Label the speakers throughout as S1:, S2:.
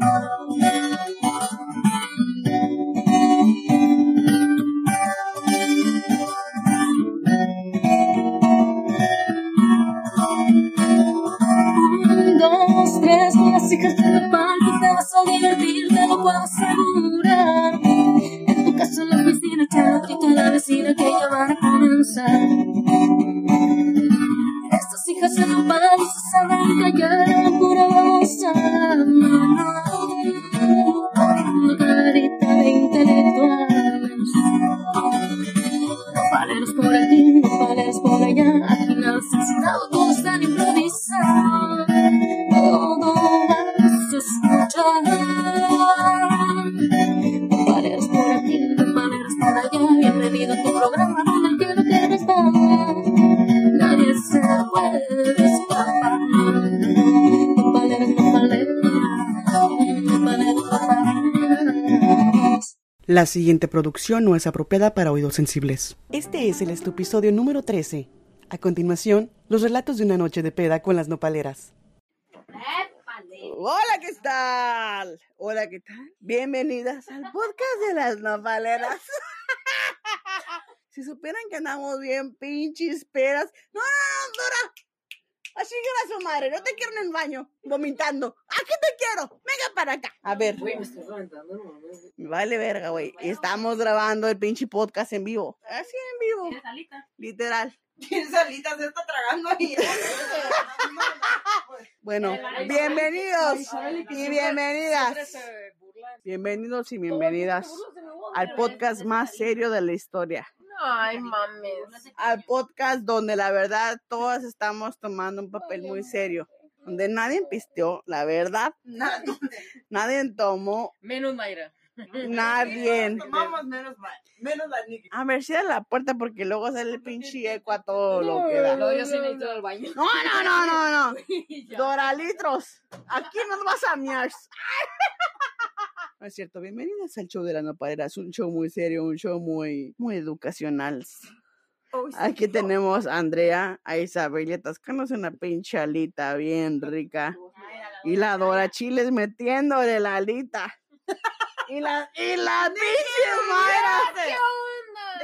S1: Un, dos, tres, las hijas de la parque te vas a divertir, te lo puedo asegurar. En tu casa, en la piscina, que lo grita la vecina que ya van a comenzar. Estas hijas en la parque se saben callar, pura babosa.
S2: La siguiente producción no es apropiada para oídos sensibles. Este es el estupisodio número 13. A continuación, los relatos de una noche de peda con las nopaleras.
S3: Hola, ¿qué tal? Hola, ¿qué tal? Bienvenidas al podcast de las nopaleras. si supieran que andamos bien pinches peras. No, no, no, Dora. Así que su madre, no te quiero en el baño, vomitando. Aquí te quiero. Venga para acá. A ver. Me vale verga, güey. Estamos grabando el pinche podcast en vivo. Así en vivo. Literal.
S4: Salita se está tragando ahí.
S3: Bueno, bienvenidos y bienvenidas. Bienvenidos y bienvenidas al podcast más serio de la historia.
S4: Ay, mames.
S3: Al podcast donde la verdad todas estamos tomando un papel muy serio. Donde nadie pisteó, la verdad.
S4: Nadie.
S3: Nadie tomó,
S5: Menos Mayra.
S3: nadie.
S4: Tomamos menos mal. Menos la Nikki.
S3: A ver, cierra la puerta porque luego sale el pinche eco a todo lo que da.
S5: No, yo sí necesito el baño.
S3: No, no, no, no, no. Doralitros, aquí nos vas a miar. No es cierto, bienvenidas al show de la nopadera. Es un show muy serio, un show muy, muy educacional. Aquí tenemos a Andrea, a Isabel, atascándose una pinche alita bien rica. Y la Dora Chiles metiéndole la alita. Y la, y la pinche.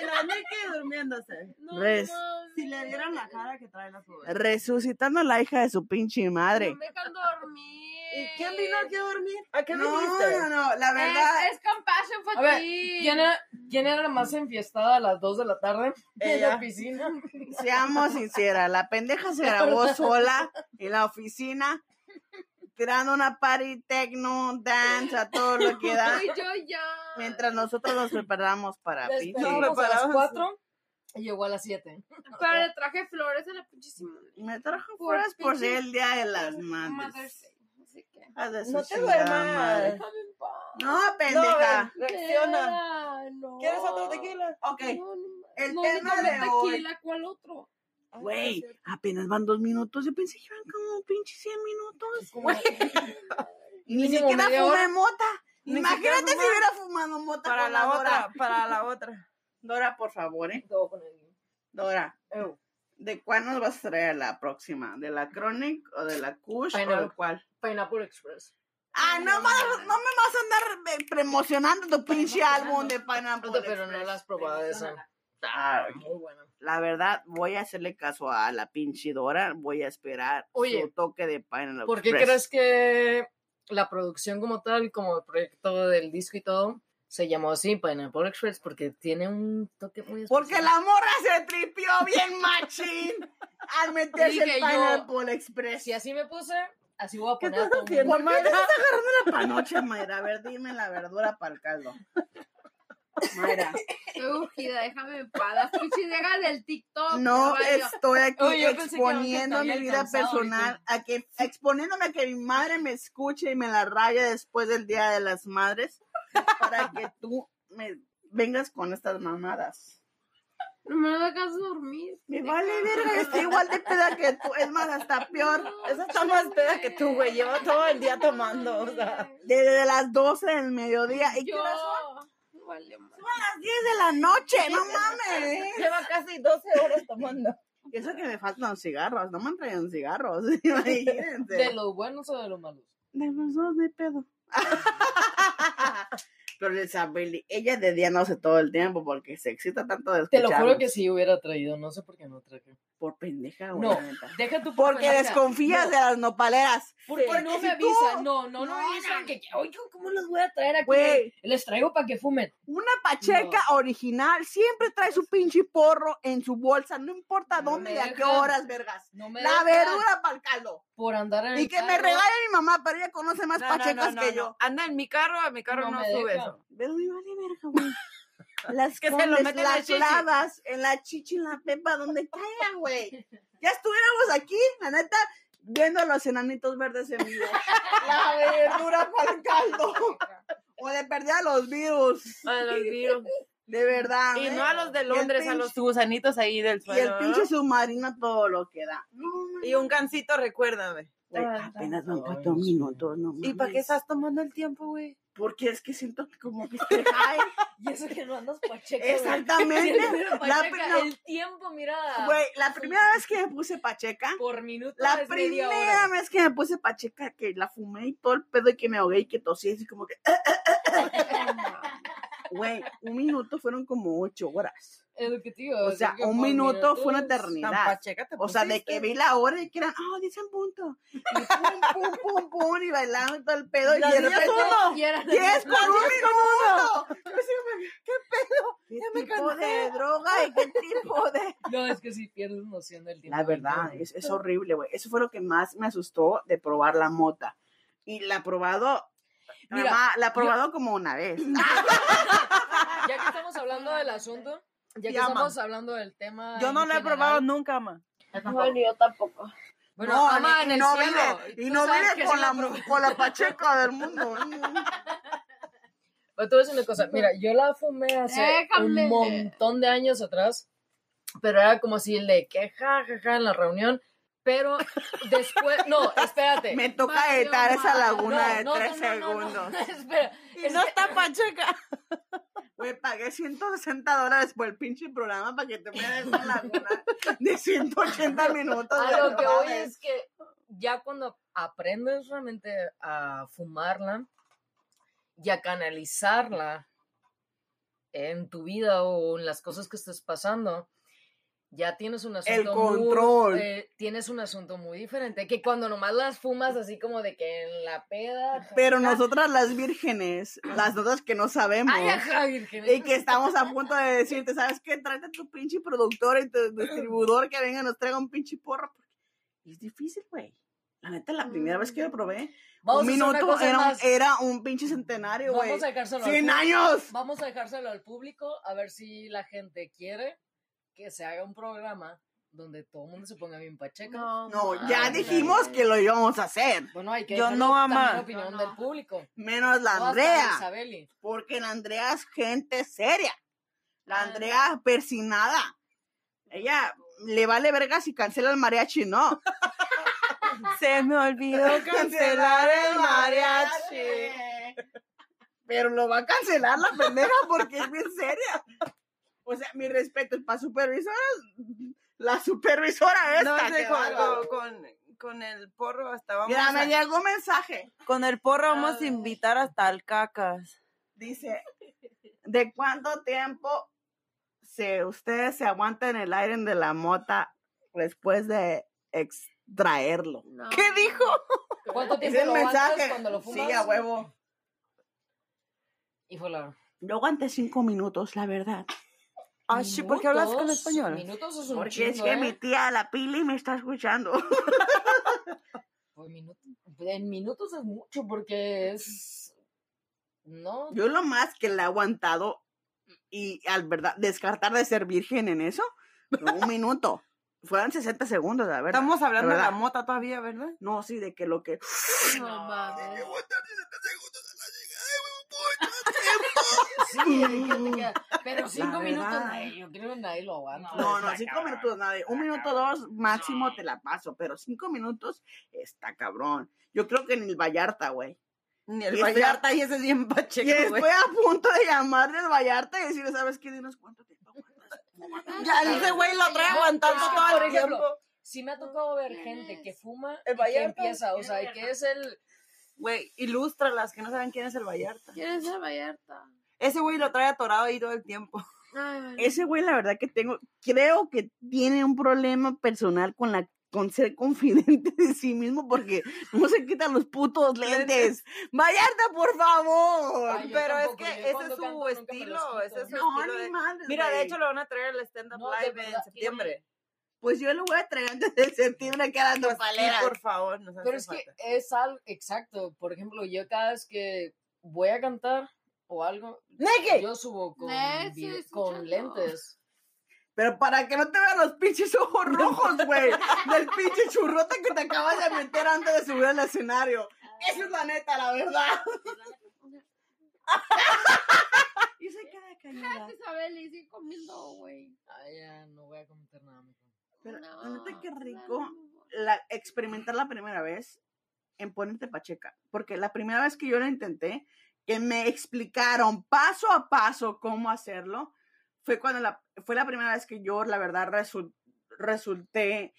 S4: Y la Nikki durmiéndose.
S3: Res-
S4: Si le dieran la cara que trae la pobre.
S3: resucitando a la hija de su pinche madre.
S5: me dejan dormir.
S4: ¿Y quién vino aquí a dormir? ¿A qué
S3: No,
S4: viniste?
S3: no, no, la verdad.
S5: Es, es compassion
S6: A ver,
S5: fatigue.
S6: ¿quién era, ¿quién era la más enfiestada a las 2 de la tarde en la piscina?
S3: Seamos sinceras, la pendeja se grabó sola en la oficina, tirando una party techno, dance, a todo lo que da,
S5: yo ya.
S3: mientras nosotros nos preparamos para pinche.
S6: Despertamos a las
S4: preparados.
S6: 4 y llegó a las 7.
S5: Pero le traje flores a la puchísima.
S3: Me trajo flores por ser el día de las madres.
S5: Así que.
S4: No te duermas.
S3: No,
S4: No,
S3: pendeja.
S4: ver, reacciona.
S5: No.
S4: ¿Quieres otro tequila?
S3: Ok,
S5: No, no,
S3: el
S5: no,
S3: tema de hoy.
S5: tequila, ¿cuál otro?
S3: güey, apenas van dos minutos. Yo pensé que iban como pinche 100 minutos. Ni siquiera fumé mota. Imagínate si hubiera fumado mota
S4: Para la otra, para la otra.
S3: Dora, por favor, ¿eh? Dora, ¿de cuál nos vas a traer la próxima? ¿De la Chronic o de la Kush o
S6: Pineapple.
S3: de cuál?
S6: Pineapple Express.
S3: Ah, no, no me vas a andar eh, promocionando tu pinche álbum de Pineapple
S6: Pero no
S3: Express.
S6: la has probado esa.
S3: Ah,
S6: Muy buena.
S3: la verdad, voy a hacerle caso a la pinche Dora. Voy a esperar
S6: Oye,
S3: su toque de Pineapple
S6: ¿Por qué
S3: Express.
S6: crees que la producción como tal, como el proyecto del disco y todo, se llamó así, Pineapple Express? Porque tiene un toque muy especial.
S3: Porque la morra se tripió bien machín al meterse el
S6: yo,
S3: Pineapple Express.
S6: Si así me puse, así voy a
S4: ¿Qué
S6: poner a
S4: estás haciendo.
S3: ¿Por qué te estás agarrando la panocha, Mayra? A ver, dime la verdura para el caldo. Mayra.
S5: Estoy déjame en paz. Viejas del TikTok.
S3: No
S5: caballo.
S3: estoy aquí
S6: Oye,
S3: exponiendo mi vida personal, a que, exponiéndome a que mi madre me escuche y me la raya después del Día de las Madres, para que tú me vengas con estas mamadas.
S5: No me dejas dormir.
S3: Me vale verga, estoy igual de peda que tú, es más, hasta peor.
S4: Esa está más peda que tú, güey. Lleva todo el día tomando, o sea.
S3: Desde las 12 del mediodía. ¿Y qué
S5: Yo.
S3: horas son?
S5: Vale.
S3: Son las 10 de la noche, no mames.
S4: Lleva casi 12 horas tomando.
S3: Y eso que me faltan cigarros, no me han traído cigarros, imagínense.
S6: ¿De los buenos o de los malos?
S3: De los dos de pedo. Pero Isabel, ella de día no hace todo el tiempo porque se excita tanto de
S6: Te lo juro que sí hubiera traído, no sé por qué no traje.
S3: Por pendeja, güey.
S6: No, deja tu
S3: Porque
S6: pendeja.
S3: desconfías
S6: No,
S3: de las nopaleras.
S6: Porque,
S3: Porque
S6: no
S3: si
S6: me avisan, no, no, no,
S3: No,
S6: me avisan que, oye, ¿cómo los voy a traer aquí?
S3: Güey.
S6: Les traigo para que fumen.
S3: Una pacheca original siempre trae su pinche porro en su bolsa, no importa dónde y a qué horas, vergas.
S6: No me
S3: La
S6: dejan
S3: verdura para el caldo.
S6: Por andar en
S3: Y
S6: el
S3: que me regale mi mamá, pero ella conoce más
S4: No, no,
S3: pachecas
S4: no,
S3: que
S4: no,
S3: yo.
S4: Anda en mi carro, a mi carro
S6: No
S4: no,
S6: me
S4: sube
S6: deja.
S4: eso.
S3: Pero me vale verga, güey. Las
S4: Que se lo mete en la
S3: las
S4: chichi.
S3: lavas, en la chichi, en la pepa, donde caiga, güey. Ya estuviéramos aquí, la neta, viendo a los enanitos verdes en vivo. La verdura para el caldo. O de perder a los virus.
S4: A los virus.
S3: De verdad.
S4: Y
S3: ¿eh?
S4: no a los de Londres, a los gusanitos ahí del
S3: Y el
S4: suelo.
S3: pinche
S4: ¿no?
S3: submarino todo lo que da.
S4: Y un gancito, recuérdame.
S3: güey,
S6: Tan,
S3: apenas van
S6: ay,
S3: cuatro minutos, no
S4: ¿Y para qué
S3: mames.
S4: estás tomando el tiempo, güey?
S3: Porque es que siento que como que estoy high.
S6: Y eso que no andas pacheca.
S3: Exactamente.
S6: La
S3: no.
S6: el tiempo, mira.
S3: Güey, la primera vez que me puse pacheca,
S6: Por minuto
S3: la
S6: es media
S3: primera
S6: hora.
S3: vez que me puse pacheca, que la fumé y todo el pedo y que me ahogué y que tosí así como que... Güey, un minuto fueron como ocho horas.
S6: Es lo que te digo.
S3: O sea, un minuto fue una eternidad.
S4: pacheca te
S3: O sea, de que vi la hora y que eran, oh, dicen punto. Y pum, pum, pum, pum, y bailando y todo el pedo. Y de repente, ¡diez por un minuto! ¿qué pedo? ¿Qué
S4: me
S3: tipo de droga y qué tipo de...?
S6: No, es que sí pierdes noción del tiempo.
S3: La verdad, es, es horrible, güey. Eso fue lo que más me asustó de probar la mota. Y la he probado,
S6: Mira,
S3: mamá, la he probado como una vez.
S6: Ya que estamos hablando del asunto, ya que estamos hablando del tema.
S4: Yo no lo he
S6: general,
S4: probado nunca, ma.
S5: Bueno, yo tampoco.
S6: Bueno,
S3: no,
S6: ama en
S3: y
S6: el
S3: no
S6: cielo.
S3: vine, y
S6: tú
S3: no
S6: que
S3: con la, con la pacheca del mundo.
S6: Pero te voy a decir una cosa, mira, yo la fumé hace
S5: Déjame.
S6: un montón de años atrás, pero era como si el de que ja, ja, ja en la reunión, pero después, no, espérate.
S3: Me toca
S5: Mario,
S3: editar esa laguna
S6: No,
S3: de tres
S6: no, no, no,
S3: segundos.
S6: no, espera,
S4: Y no está pacheca.
S3: Güey, pagué 160 dólares por el pinche programa para que te veas esa laguna de 180 minutos.
S6: a lo que voy es que ya cuando aprendes realmente a fumarla y a canalizarla en tu vida o en las cosas que estés pasando, ya tienes un asunto
S3: control.
S6: muy, eh, tienes un asunto muy diferente que cuando nomás las fumas así como de que en la peda
S3: Pero
S6: jaja,
S3: nosotras las vírgenes, las otras que no sabemos,
S6: ay, ajá, virgen.
S3: y que estamos a punto de decirte, ¿sabes qué? Tráete a tu pinche productor y tu distribuidor que venga y nos traiga un pinche porro. porque Es difícil, güey. La neta, la primera vez que lo probé,
S6: Vamos
S3: un minuto era un, era un pinche centenario, güey.
S6: Vamos a dejárselo al
S3: 100
S6: público.
S3: años.
S6: Vamos a dejárselo al público a ver si la gente quiere que se haga un programa donde todo el mundo se ponga bien pacheca.
S3: No, ya
S6: Ah,
S3: dijimos que lo íbamos a hacer.
S6: Bueno, hay que
S4: Yo no,
S6: la opinión del público.
S3: Menos la Andrea. Porque la Andrea es gente seria. La
S5: Ah.
S3: Andrea persinada. Ella le vale verga si cancela el mariachi, no.
S4: Se me olvidó cancelar el mariachi.
S3: Pero lo va a cancelar la pendeja porque es bien seria. O sea, mi respeto es para supervisora. La supervisora esta.
S4: No sé,
S3: que
S4: con, con, con el porro hasta vamos
S3: Mira,
S4: a,
S3: me llegó un mensaje.
S4: con el porro vamos a invitar hasta al cacas.
S3: Dice, ¿de cuánto tiempo se, ustedes se aguantan el aire de la mota después de extraerlo?
S5: No.
S4: ¿Qué dijo?
S6: ¿Cuánto
S3: Es
S6: tiempo
S3: el
S6: lo
S3: mensaje.
S6: cuando lo fumas?
S3: Sí, a huevo.
S6: Y fue la...
S3: Yo aguanté cinco minutos, la verdad.
S4: Ah, sí, ¿por qué hablas con español?
S6: Minutos es un
S3: Porque es
S6: chingo,
S3: que
S6: ¿eh?
S3: mi tía, la Pili, me está escuchando.
S6: Pues en minutos es mucho porque es... No,
S3: Yo lo más que la he aguantado y al verdad, descartar de ser virgen en eso, fue un minuto. Fueron 60 segundos, la verdad.
S4: Estamos hablando de
S3: verdad.
S4: la mota todavía, ¿verdad?
S3: No, sí, de que lo que...
S5: No mames.
S6: sí, hay gente que- pero cinco minutos, nadie, yo creo que nadie lo aguanta.
S3: No, no, cinco minutos, nadie. Un minuto, dos, máximo te la paso, pero cinco minutos está cabrón. Yo creo que en el Vallarta, güey.
S4: Ni el
S3: Y estoy
S4: Vallarta y ese es bien
S3: Y
S4: pacheco, güey.
S3: estoy a punto de llamarle al Vallarta y decirle, ¿sabes qué? Dinos cuánto tiempo aguantas.
S4: Ya ese güey lo trae aguantando
S6: Es que,
S4: todo
S6: por
S4: el
S6: ejemplo,
S4: tiempo.
S6: Sí me ha tocado ver gente que fuma
S4: El
S6: y que empieza, o sea, y que es el
S4: Güey, ilústralas, que no saben quién es el Vallarta.
S5: ¿Quieres ser Vallarta?
S4: Ese güey lo trae atorado ahí todo el tiempo.
S5: Ay,
S3: Ese güey, la verdad que tengo, creo que tiene un problema personal con la con ser confidente de sí mismo porque no se quitan los putos lentes. Vallarta, por favor.
S6: Ay,
S4: Pero es que ese es su estilo,
S6: quito.
S4: ese es su
S3: No,
S4: estilo de- Mira, de hecho lo van a traer al stand-up
S6: No,
S4: live
S6: verdad,
S4: en septiembre.
S3: Pues yo lo voy a traer antes de septiembre que eran
S4: sí,
S3: paleras.
S4: por favor, nos
S6: Pero es que es algo, exacto. Por ejemplo, yo cada vez que voy a cantar o algo,
S4: ¡Negue!
S6: yo subo con, con lentes.
S3: Pero para que no te vean los pinches ojos rojos, güey. Del pinche churrote que te acabas de meter antes de subir al escenario. Esa es la neta, la verdad. y se queda callada.
S5: Isabel, y sigue comiendo, güey.
S6: Ay, ya, no voy a comentar nada mejor.
S3: Pero
S5: No,
S3: la neta, qué rico la, experimentar la primera vez en ponerte pacheca. Porque la primera vez que yo lo intenté, que me explicaron paso a paso cómo hacerlo, fue cuando la, fue la primera vez que yo, la verdad, resul- resulté,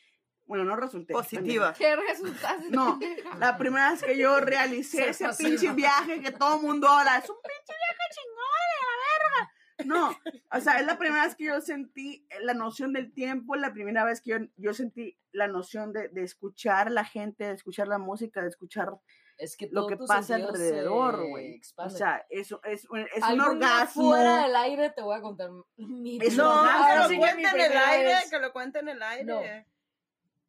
S3: bueno, no resulté.
S4: Positiva.
S5: ¿Qué resultaste?
S3: No, La primera vez que yo realicé ese
S6: pasiva.
S3: pinche viaje que todo el mundo habla, es un pinche viaje chingón de la verga. No, o sea, es la primera vez que yo sentí la noción del tiempo, la primera vez que yo, yo sentí la noción de, de escuchar a la gente, de escuchar la música, de escuchar
S6: Es que
S3: lo que pasa alrededor,
S6: se
S3: güey. O sea, eso es, un- es un orgasmo.
S6: Fuera del aire te voy a contar mi
S3: Es
S4: No,
S6: primera-
S4: que lo
S6: sí,
S4: cuente en el aire,
S6: vez.
S4: que lo cuente en el aire.
S6: No.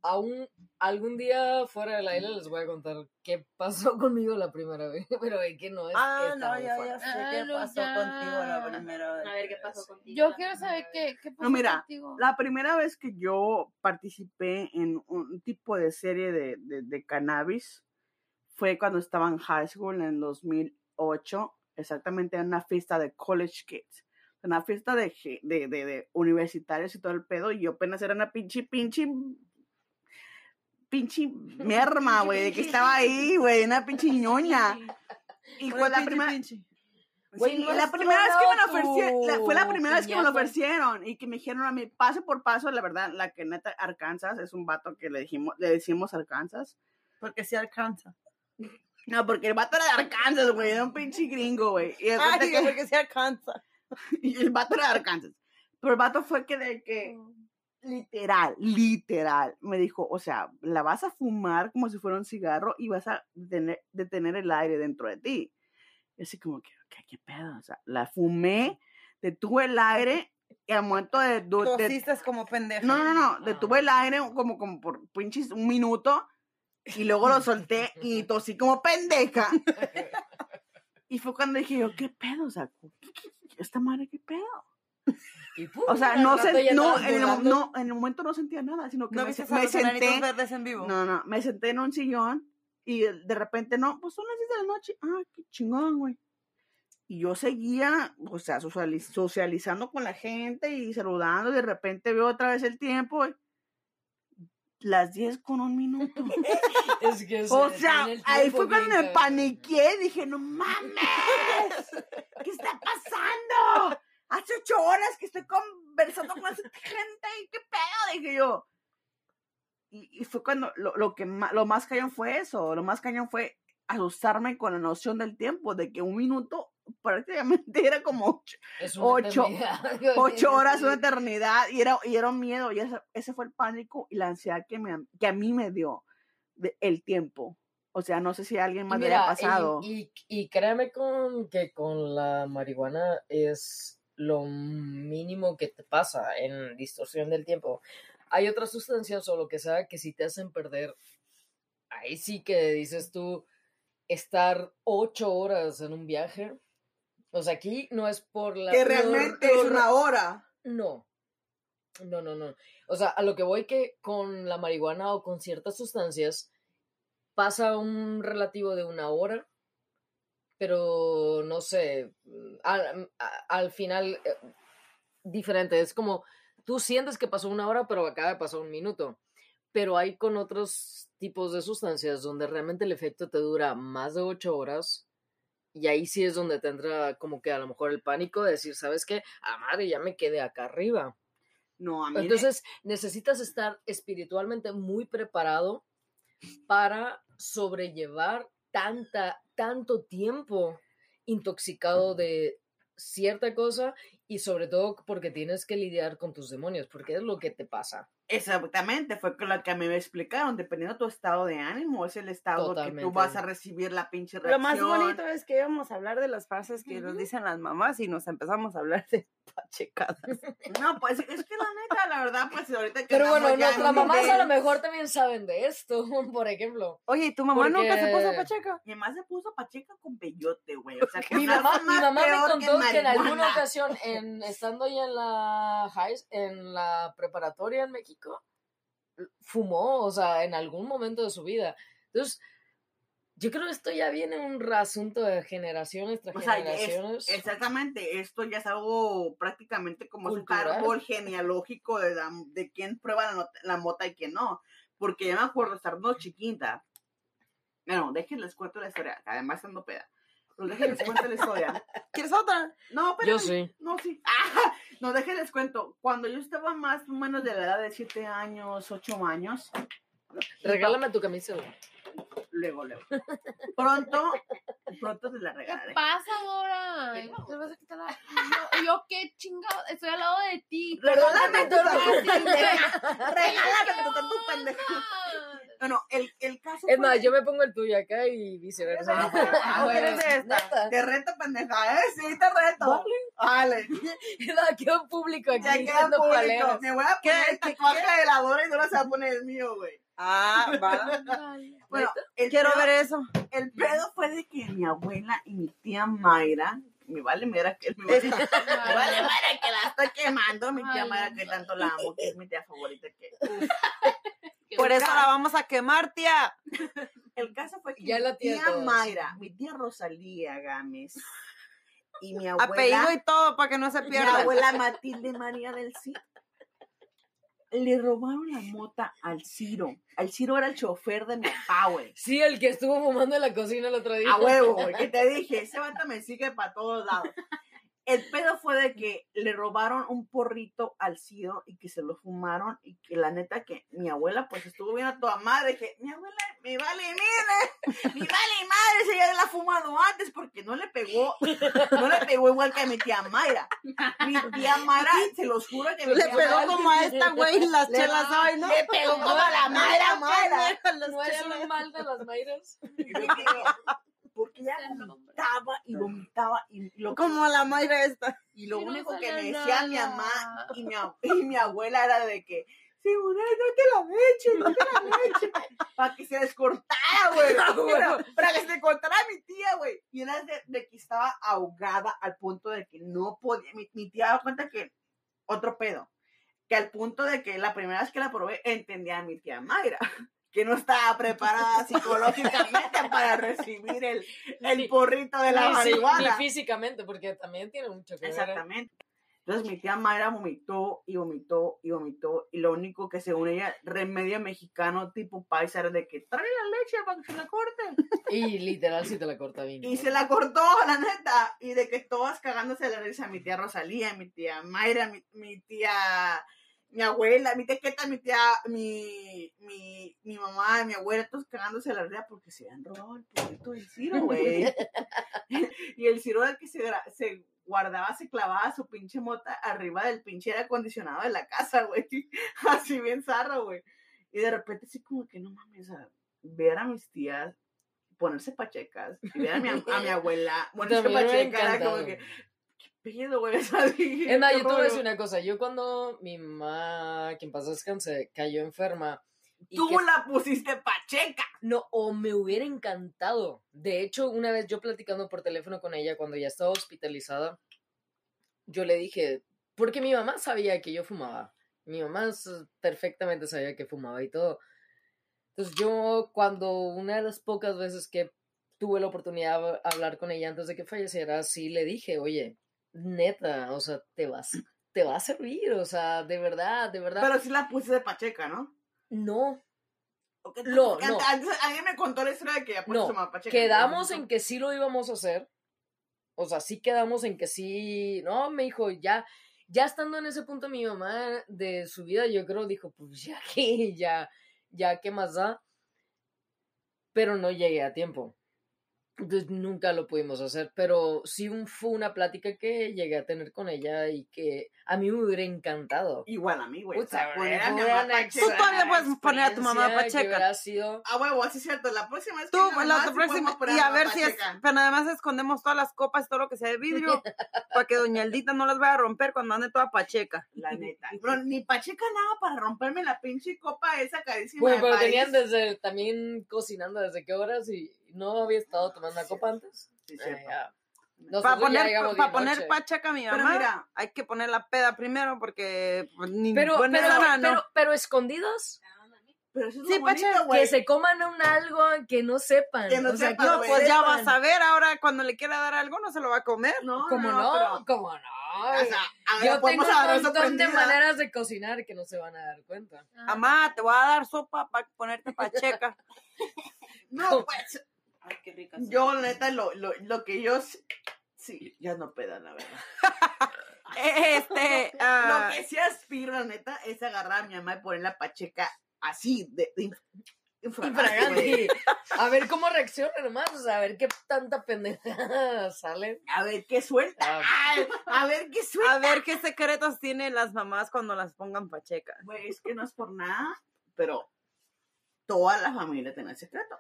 S6: Aún, algún día fuera del aire les voy a contar qué pasó conmigo la primera vez. Pero es que no es.
S4: Ah,
S6: esta
S4: no, ya, ya sé
S5: Ah,
S4: qué
S5: no,
S4: pasó
S5: ya.
S4: contigo la primera vez.
S7: A ver qué pasó contigo.
S5: Yo quiero saber qué, qué pasó
S3: No, mira,
S5: contigo.
S3: La primera vez que yo participé en un tipo de serie de, de, de cannabis fue cuando estaba en high school en el 2008, exactamente en una fiesta de college kids, una fiesta de, de, de, de universitarios y todo el pedo, y yo apenas era una pinche, pinche, pinche merma, güey, de que estaba ahí, güey, una pinche ñoña. Y fue la primera...
S6: Güey,
S3: Sí,
S6: no
S3: la
S6: has
S3: primera vez que me lo ofrecieron, fue la primera vez que me lo ofrecieron y que me dijeron a mí, paso por paso, la verdad, la que neta, Arkansas, es un vato que le dijimos, le decimos Arkansas.
S4: Porque sí alcanza.
S3: No, porque el vato era de Arkansas, güey, era un pinche gringo, güey. Y,
S4: Ah, digo,
S3: que-
S4: porque sí alcanza.
S3: y el vato era de Arkansas. Pero el vato fue que de que, literal, literal, me dijo, o sea, la vas a fumar como si fuera un cigarro y vas a detener, detener el aire dentro de ti. Y así como que, ¿qué, qué pedo? O sea, la fumé, detuve el aire y al momento de... de- de-
S4: como pendejo.
S3: no, no, no, detuve el aire como, como por pinches un minuto y luego lo solté y tosí como pendeja. Y fue cuando dije yo, ¿qué pedo? O sea, ¿qué- qué- qué- esta madre, ¿qué pedo?
S6: Y pum,
S3: O sea, no,
S6: ya
S3: no, en el, no, en el momento no sentía nada, sino que
S4: ¿No
S3: me,
S4: viste
S3: se- senté,
S4: verdes en vivo?
S3: no, no, me senté en un sillón y de repente, no, pues son las 10 de la noche, ah, qué chingón, güey. Y yo seguía, o sea, sociali- socializando con la gente y saludando, y de repente veo otra vez el tiempo, güey. Las 10 con un minuto.
S6: Es que
S3: O
S6: se
S3: sea, ahí fue cuando me paniqué. Dije, no mames. ¿Qué está pasando? Hace ocho horas que estoy conversando con esta gente. ¿Y qué pedo? Dije yo. Y, y fue cuando lo, lo que ma- lo más cañón fue eso. Lo más cañón fue asustarme con la noción del tiempo. De que un minuto prácticamente era como ocho, horas, una eternidad. Y era, y era un miedo. Y ese, ese fue el pánico y la ansiedad que, me, que a mí me dio de- el tiempo. O sea, no sé si a alguien más le
S6: mira,
S3: haya pasado.
S6: Y, y, y créeme con que con la marihuana es lo mínimo que te pasa en distorsión del tiempo. Hay otras sustancias o lo que sea que si te hacen perder, ahí sí que dices tú, estar ocho horas en un viaje. O sea, aquí no es por la...
S3: que realmente es una hora.
S6: no. No, no, no. O sea, a lo que voy que con la marihuana o con ciertas sustancias pasa un relativo de una hora, pero no sé, al, al final eh, diferente. Es como tú sientes que pasó una hora, pero acaba de pasar un minuto. Pero hay con otros tipos de sustancias donde realmente el efecto te dura más de ocho horas. Y ahí sí es donde te entra como que a lo mejor el pánico de decir, ¿sabes qué? Ah, madre, ya me quedé acá arriba.
S3: No, a mí.
S6: Entonces necesitas estar espiritualmente muy preparado para sobrellevar tanta, tanto tiempo intoxicado de cierta cosa y sobre todo porque tienes que lidiar con tus demonios, porque es lo que te pasa.
S3: Exactamente, fue con lo que a mí me explicaron, dependiendo de tu estado de ánimo, es el estado que tú
S6: Totalmente.
S3: vas a recibir la pinche
S4: Lo
S3: reacción.
S4: más bonito es que íbamos a hablar de las frases que nos dicen las mamás y nos empezamos a hablar de pachecadas.
S3: No, pues es que la neta, la verdad, pues ahorita que
S6: Pero bueno, nuestras mamás a lo mejor también saben de esto, por ejemplo.
S4: Oye, ¿y tu mamá nunca se puso
S6: Porque-
S4: pacheca?
S3: Mi mamá se puso pacheca con peyote, güey. O sea,
S6: Mi
S3: con algo
S6: mamá, mi mamá me contó que, en alguna ocasión, en, estando ya en la high, en la preparatoria en México, fumó, o sea, en algún momento de su vida. Entonces, yo creo que esto ya viene un asunto de generaciones tras
S3: O sea, es-
S6: generaciones.
S3: exactamente, esto ya es algo prácticamente como un árbol genealógico de, la- de quién prueba la, la mota y quién no. Porque yo me acuerdo estar dos chiquita. Bueno, déjenles cuento la historia, además estando peda. Pero déjenles cuento la historia.
S4: ¿Quieres otra?
S3: No, pero.
S6: Yo sí.
S3: No, sí. ¡Ah! No, déjenles cuento. Cuando yo estaba más o menos de la edad de 7 años, 8 años.
S6: Regálame tu camisa.
S3: Luego, luego. Pronto, pronto te la
S5: ¿Qué
S3: regalaré.
S5: pasa ahora? Te vas a quitar la- Yo, yo qué chingado, estoy al lado de ti.
S3: Regálame tu
S5: güey.
S3: Regálame tu tu pendeja. Bueno, el, el caso
S6: Es más, yo me pongo el tuyo acá y viceversa.
S3: Ah,
S4: ¿O quieres
S3: bueno.
S4: esta?
S6: Neta.
S3: Te reto, pendeja, ¿eh? Sí, te reto. Vale.
S6: Ya quedó público aquí
S3: Ya queda público. Me voy a poner el tatuaje de la Dora y Dora se va a poner el mío, güey.
S4: Ah, va.
S3: Bueno, el
S4: Quiero
S3: pedo-
S4: ver eso.
S3: El pedo fue de que mi abuela y mi tía Mayra, me vale mira que me vale, me vale madre que la estoy quemando, mi tía
S5: Ay,
S3: Mayra que tanto la amo, que es mi tía favorita que.
S4: Por eso la vamos a quemar, tía.
S3: El caso fue que
S6: Ya la
S3: mi
S6: tía
S3: tía. Mayra, mi tía Rosalía Gámez y mi abuela,
S4: Apellido y todo para que no se
S3: mi
S4: pierda.
S3: abuela Matilde María del Cid, le robaron la mota al Ciro. Al Ciro era el chofer de mi güey.
S6: Sí, el que estuvo fumando en la cocina el otro día.
S3: A huevo, güey, que te dije, ese vato me sigue para todos lados. El pedo fue de que le robaron un porrito al Cido y que se lo fumaron y que la neta que mi abuela pues estuvo viendo a toda madre que mi abuela me vale mire, me vale madre si ella la ha fumado antes porque no le pegó, no le pegó igual que a mi tía Mayra. Mi tía Mayra, se los juro que mi
S4: Le
S3: tía
S4: pegó
S3: Mayra-
S4: como a esta güey las chelas hoy, ¿no?
S3: Le pegó como a la Mayra Mayra.
S6: ¿No es un mal de las Mayras?
S3: Porque ella vomitaba y vomitaba y lo
S4: Como la Mayra esta.
S3: Y lo
S5: Y no
S3: único que me decía mi mamá y mi, y mi abuela era de que, Simona, no te la eches, no te la eches. Para que se descortara, güey. Para, para que se descortara mi tía, güey. Y era de, de que estaba ahogada al punto de que no podía. Mi, mi tía da cuenta que, otro pedo, que al punto de que la primera vez que la probé entendía a mi tía Mayra. Que no estaba preparada psicológicamente para recibir el, el
S6: Ni-
S3: porrito de la
S6: Ni, sí- ni
S3: marihuana.
S6: físicamente, porque también tiene mucho que ver. ¿eh?
S3: Exactamente. Entonces mi tía Mayra vomitó y vomitó y vomitó y lo único que según ella, remedio mexicano tipo paisa era de que trae la leche para que se la corte.
S6: Y literal si te la corta bien.
S3: Y se la cortó, la neta. Y de que todas cagándose de la risa, mi tía Rosalía, mi tía Mayra, mi, mi tía, mi abuela, mi tía Queta, mi tía, mi, mi, mi mamá, mi abuela, todos cagándose la risa porque se habían robado el poquito del Ciro, güey. y el Ciro era el que se, se guardaba, se clavaba su pinche mota arriba del pinche aire acondicionado de la casa, güey. Así bien zarro, güey. Y de repente así como que no mames, o sea, ver a mis tías ponerse pachecas y ver a mi, a mi abuela ponerse
S6: También me ha
S3: pacheca era como que, ¿qué pedo, güey? O sea, dije,
S6: Es más, yo te voy a
S3: "No,
S6: decir una cosa. Yo cuando mi mamá, quien pasa descanse, cayó enferma. y
S3: Tú
S6: que-
S3: la pusiste pacheca.
S6: No, o me hubiera encantado. De hecho, una vez yo platicando por teléfono con ella cuando ya estaba hospitalizada, yo le dije, porque mi mamá sabía que yo fumaba. Mi mamá perfectamente sabía que fumaba y todo. Entonces yo cuando una de las pocas veces que tuve la oportunidad de hablar con ella antes de que falleciera, sí le dije, oye, neta, o sea, te vas, te va a servir, o sea, de verdad, de verdad.
S3: Pero sí la pusiste pacheca, ¿no?
S6: no,
S3: Porque
S6: No,
S3: porque
S6: no.
S3: antes- alguien me contó la historia de que ya
S6: No,
S3: pacheca.
S6: quedamos en que sí lo íbamos a hacer. O sea, sí quedamos en que sí. No, me dijo, ya, ya estando en ese punto mi mamá de su vida, yo creo, dijo, pues ya que, ya, ya, ¿qué más da? Pero no llegué a tiempo. Pues nunca lo pudimos hacer, pero sí un- fue una plática que llegué a tener con ella y que a mí me hubiera encantado.
S3: Igual a mí, güey. o
S6: Puta,
S3: sea, poner a
S6: fue
S3: mi
S6: una
S3: mamá
S6: excelente
S3: Pacheca.
S4: todavía puedes poner a tu mamá pacheca.
S6: sido...
S3: Ah, huevo, así es cierto. La próxima vez
S4: Tú,
S3: que venga
S4: la
S3: sí
S4: próxima, y a ver si es, pero además escondemos todas las copas, todo lo que sea de vidrio, para que doña Eldita no las vaya a romper cuando ande toda pacheca.
S3: La neta. Pero ni Pacheca nada para romperme la pinche copa esa carísima. De
S6: pero
S3: país.
S6: tenían desde también cocinando desde qué horas y no había estado tomando una copa antes.
S3: Sí, cierto.
S6: ya.
S4: Para poner,
S6: noche.
S4: pacheca a mi
S3: Pero
S4: mamá,
S3: mira.
S4: hay que poner la peda primero porque pues, ni
S6: Pero,
S4: buena
S6: pero,
S4: gana, no.
S6: pero, pero escondidos,
S3: Pero eso es
S4: Sí,
S3: bonito,
S6: que se coman un algo que no sepan.
S3: Que no
S6: o sea,
S3: sepan,
S6: que
S4: No, pues ya vas a ver ahora cuando le quiera dar algo no se lo va a comer.
S3: No,
S6: ¿Cómo no?
S3: pero-
S6: ¿Cómo no?
S3: o sea, a ver,
S6: Yo tengo un montón de maneras de cocinar que no se van a dar cuenta.
S4: Mamá, te voy a dar sopa para ponerte pacheca.
S3: No, pues. Ay, qué rica. Yo, neta, lo, lo, lo que yo. Sí, ya no peda, la verdad.
S4: este, ah,
S3: Lo que sí aspiro, la neta, es agarrar a mi mamá y poner la pacheca así, de, de inf- infragante.
S6: A ver cómo reacciona nomás, o sea, a ver qué tanta pendeja sale.
S3: A ver qué suelta.
S6: Ah.
S3: Ay, a ver qué suelta.
S4: a ver qué secretos tienen las mamás cuando las pongan pacheca.
S3: Güey, es que no es por nada, pero toda la familia tiene el secreto.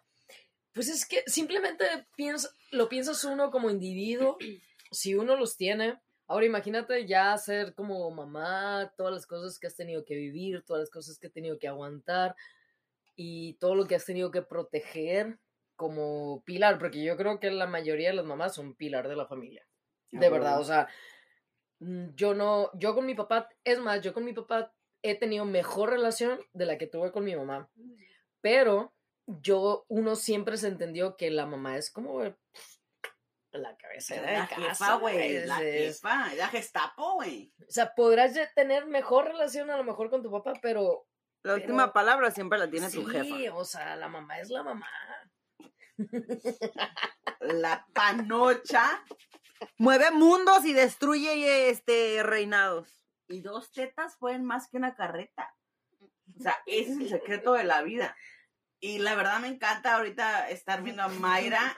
S6: Pues es que simplemente piensa, lo piensas uno como individuo, si uno los tiene. Ahora imagínate ya ser como mamá, todas las cosas que has tenido que vivir, todas las cosas que has tenido que aguantar y todo lo que has tenido que proteger como pilar, porque yo creo que la mayoría de las mamás son pilar de la familia. De verdad, o sea, mm, yo no, yo con mi papá, es más, yo con mi papá he tenido mejor relación de la que tuve con mi mamá, pero yo, uno siempre se entendió que la mamá es como eh, la cabecera de
S3: La
S6: casa,
S3: jefa, güey. La jefa, la gestapo, güey.
S6: o sea, podrás tener mejor relación a lo mejor con tu papá, pero
S4: La
S6: Pero-
S4: última palabra siempre la tiene
S6: sí,
S4: tu jefa.
S6: o sea, la mamá es la mamá.
S3: La panocha
S4: Mueve mundos y destruye este reinados.
S3: y dos tetas pueden más que una carreta. O sea, ese es el secreto de la vida. Y la verdad me encanta ahorita estar viendo a Mayra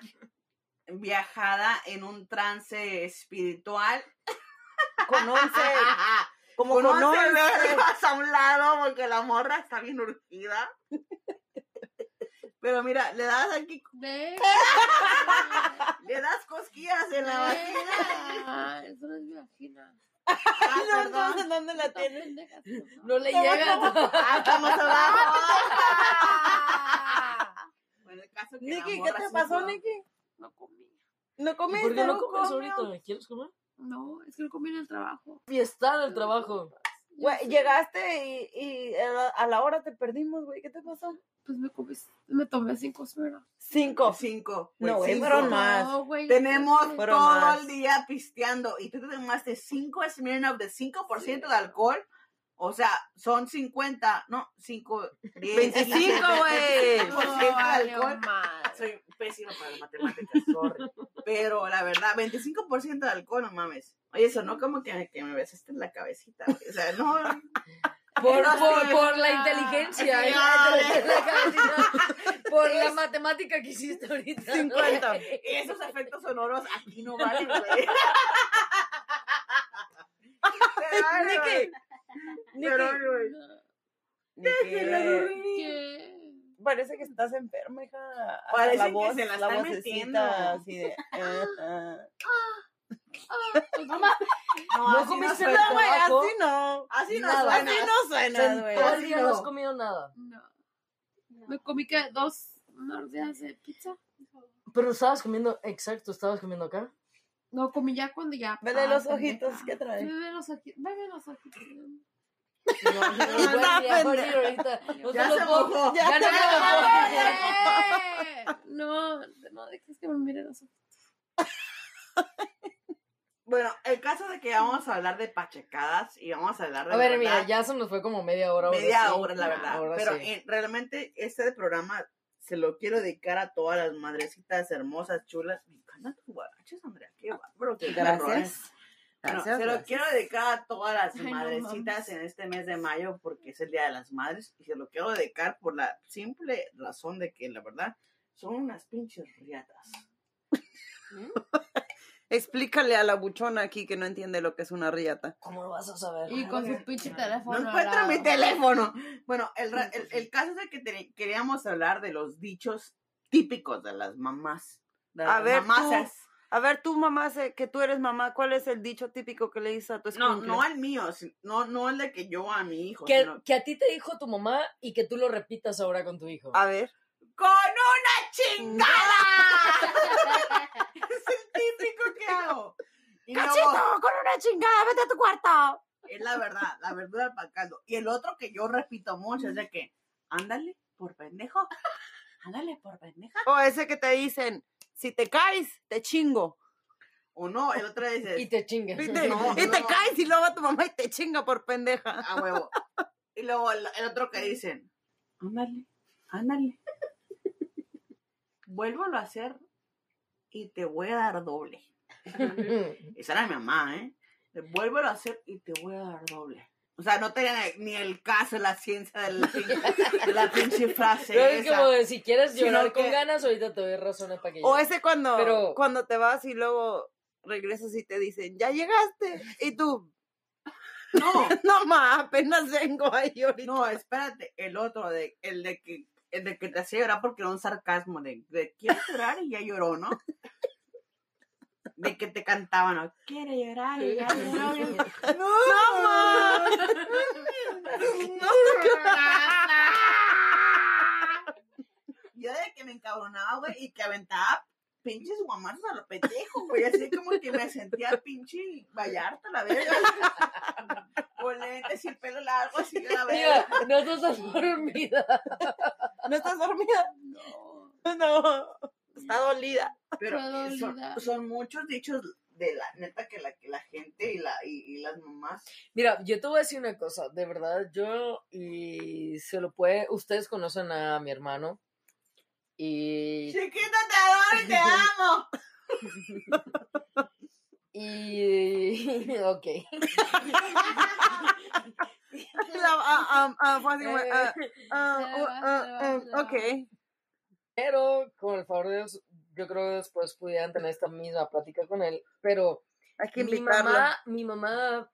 S3: viajada en un trance espiritual.
S4: Con once, como
S3: Con
S4: con
S3: once a un lado porque la morra está bien urgida. Pero mira, le das aquí,
S5: Ve.
S3: le das cosquillas en la vagina.
S5: Ah, eso no es mi vagina.
S3: Ah,
S4: No,
S3: perdón.
S4: ¿dónde la tienes?
S5: ¿no?
S6: Le llega.
S3: Ah, estamos abajo. Bueno, el caso que la
S4: Niki, ¿qué te pasó. Niki?
S5: No comí.
S4: ¿No comiste?
S6: ¿Por qué no comes ahorita? ¿Quieres comer?
S5: No, es que no comí en el trabajo.
S6: Y está en el trabajo.
S4: Güey, llegaste y, y a la- a la hora te perdimos, güey. ¿Qué te pasó?
S5: Pues me comí, me tomé cinco esferas.
S4: Cinco.
S3: Cinco.
S4: No,
S3: güey,
S4: güey,
S3: cinco.
S4: fueron más.
S5: No, güey.
S3: Tenemos
S5: no
S3: todo
S4: más.
S3: el día pisteando y tú te tomaste 5 Smirnoff de 5% de alcohol. O sea, son 50, no, 5, 10,
S4: 25, güey.
S3: 25%
S5: No,
S3: de
S5: valió
S3: alcohol.
S5: madre.
S3: Soy pésima para las matemáticas, sorry. Pero la verdad, 25% de alcohol, no mames. Oye, eso no como que, que me besaste en la cabecita. güey. O sea, no.
S6: Por,
S3: No,
S6: por, por la inteligencia. ¿eh? por la matemática que hiciste ahorita.
S4: 50.
S3: Esos efectos sonoros aquí no valen, güey.
S4: Niki. Niki. Parece que estás enferma, hija.
S3: Parece
S4: la
S3: que
S4: voz,
S3: se la
S4: la vocecita
S3: metiendo.
S4: así de.
S3: No,
S6: comiste.
S4: No, güey, así no.
S3: Así no
S6: Nada.
S3: suena.
S4: Así no suena, güey.
S6: Todo el
S3: Así
S6: día no
S3: no.
S6: has comido nada.
S5: No. Me comí que dos mordidas de pizza.
S6: Pero estabas comiendo, exacto, estabas comiendo acá.
S5: No, comí ya cuando ya.
S4: Vele
S5: Ah,
S4: los ojitos que trae.
S5: Bebe los ojitos. Bebe los ojitos.
S6: No, no, no, ahorita. No
S3: Ya se mojó.
S6: Ya
S5: ¡Eh! No, no dejes que me miren los ojitos.
S3: Bueno, el caso de que vamos a hablar de pachecadas y vamos a hablar de
S6: A ver, mira, ya se nos fue como media hora. ahora
S3: media
S6: sí.
S3: hora, la verdad.
S6: Ahora
S3: Pero
S6: sí.
S3: eh, realmente este programa se lo quiero dedicar a todas las madrecitas hermosas, chulas. Me encantan tus guaraches, Andrea. Qué bárbaro. qué.
S4: Gracias.
S3: Bueno,
S4: Gracias,
S3: se lo
S4: gracias.
S3: quiero dedicar a todas las
S5: Ay, no
S3: madrecitas
S5: mames.
S3: en este mes de mayo porque es el Día de las Madres y se lo quiero dedicar por la simple razón de que la verdad son unas pinches riatas.
S4: Explícale a la buchona aquí que no entiende lo que es una riata.
S6: ¿Cómo lo vas a saber?
S5: Y con su pinche
S3: No
S5: teléfono. al
S3: encuentro mi teléfono. Bueno, el, ra- el, el caso es de que te- queríamos hablar de los dichos típicos de las mamás. De
S4: A
S3: las
S4: ver,
S3: mamazas.
S4: A ver, tú mamá, sé que tú eres mamá, ¿cuál es el dicho típico que le dices a tu
S3: No,
S4: escuincle?
S3: no al mío, no, no el de que yo a mi hijo.
S6: Que,
S3: sino-
S6: que a ti te dijo tu mamá y que tú lo repitas ahora con tu hijo.
S4: A ver.
S3: ¡Con una chingada! es el típico que hago. Luego-
S4: con una chingada, vete a tu cuarto!
S3: es la verdad, la verdura para el caldo. Y el otro que yo repito mucho es de que, ándale por pendejo, ándale por pendeja.
S4: O ese que te dicen, si te caes, te chingo.
S3: O no, el otro dice,
S6: Y te chingas.
S4: Y te,
S3: No,
S4: y te
S3: no.
S4: caes y luego tu mamá y te chinga por pendeja.
S3: a huevo. Y luego el, el otro que dicen, ándale, ándale. Vuélvalo a hacer y te voy a dar doble. Esa era mi mamá, ¿eh? Vuélvelo a hacer y te voy a dar doble. O sea, no tenía ni el caso, la ciencia de la, de la pinche frase.
S6: Pero es
S3: esa.
S6: como de si quieres
S3: Sino
S6: llorar con
S3: que-
S6: ganas, ahorita te doy razones para que
S4: O ese cuando,
S6: Pero-
S4: cuando te vas y luego regresas y te dicen, ya llegaste. Y tú,
S3: No,
S4: no ma, apenas vengo ahí ahorita.
S3: no, espérate. El otro, de, el de que el de que te hacía llorar porque era un sarcasmo de, de quiere llorar y ya lloró, ¿no? De que te cantaban, ¿no? Quiere llorar y ya lloró. y-
S4: No, ma.
S3: Yo de que me encabronaba, güey, y que aventaba pinches guamazos a los pendejos, güey. Así como que me sentía pinche Vallarta, la verga. Con lentes y el pelo largo, así de la verga.
S6: No estás dormida.
S4: ¿No estás dormida? No. No. Está dolida.
S3: Pero eh, son, muchos dichos de la neta que la, que la gente y, la, y, y las mamás.
S6: Mira, yo te voy a decir una cosa, de verdad, yo y se lo puede, ustedes conocen a mi hermano y,
S3: Chiquita, te adoro y te amo.
S6: y, ok.
S4: Ok.
S6: Pero, con el favor de Dios, yo creo que después pudieran tener esta misma plática con él, pero
S4: Hay que
S6: mi mamá, mi mamá,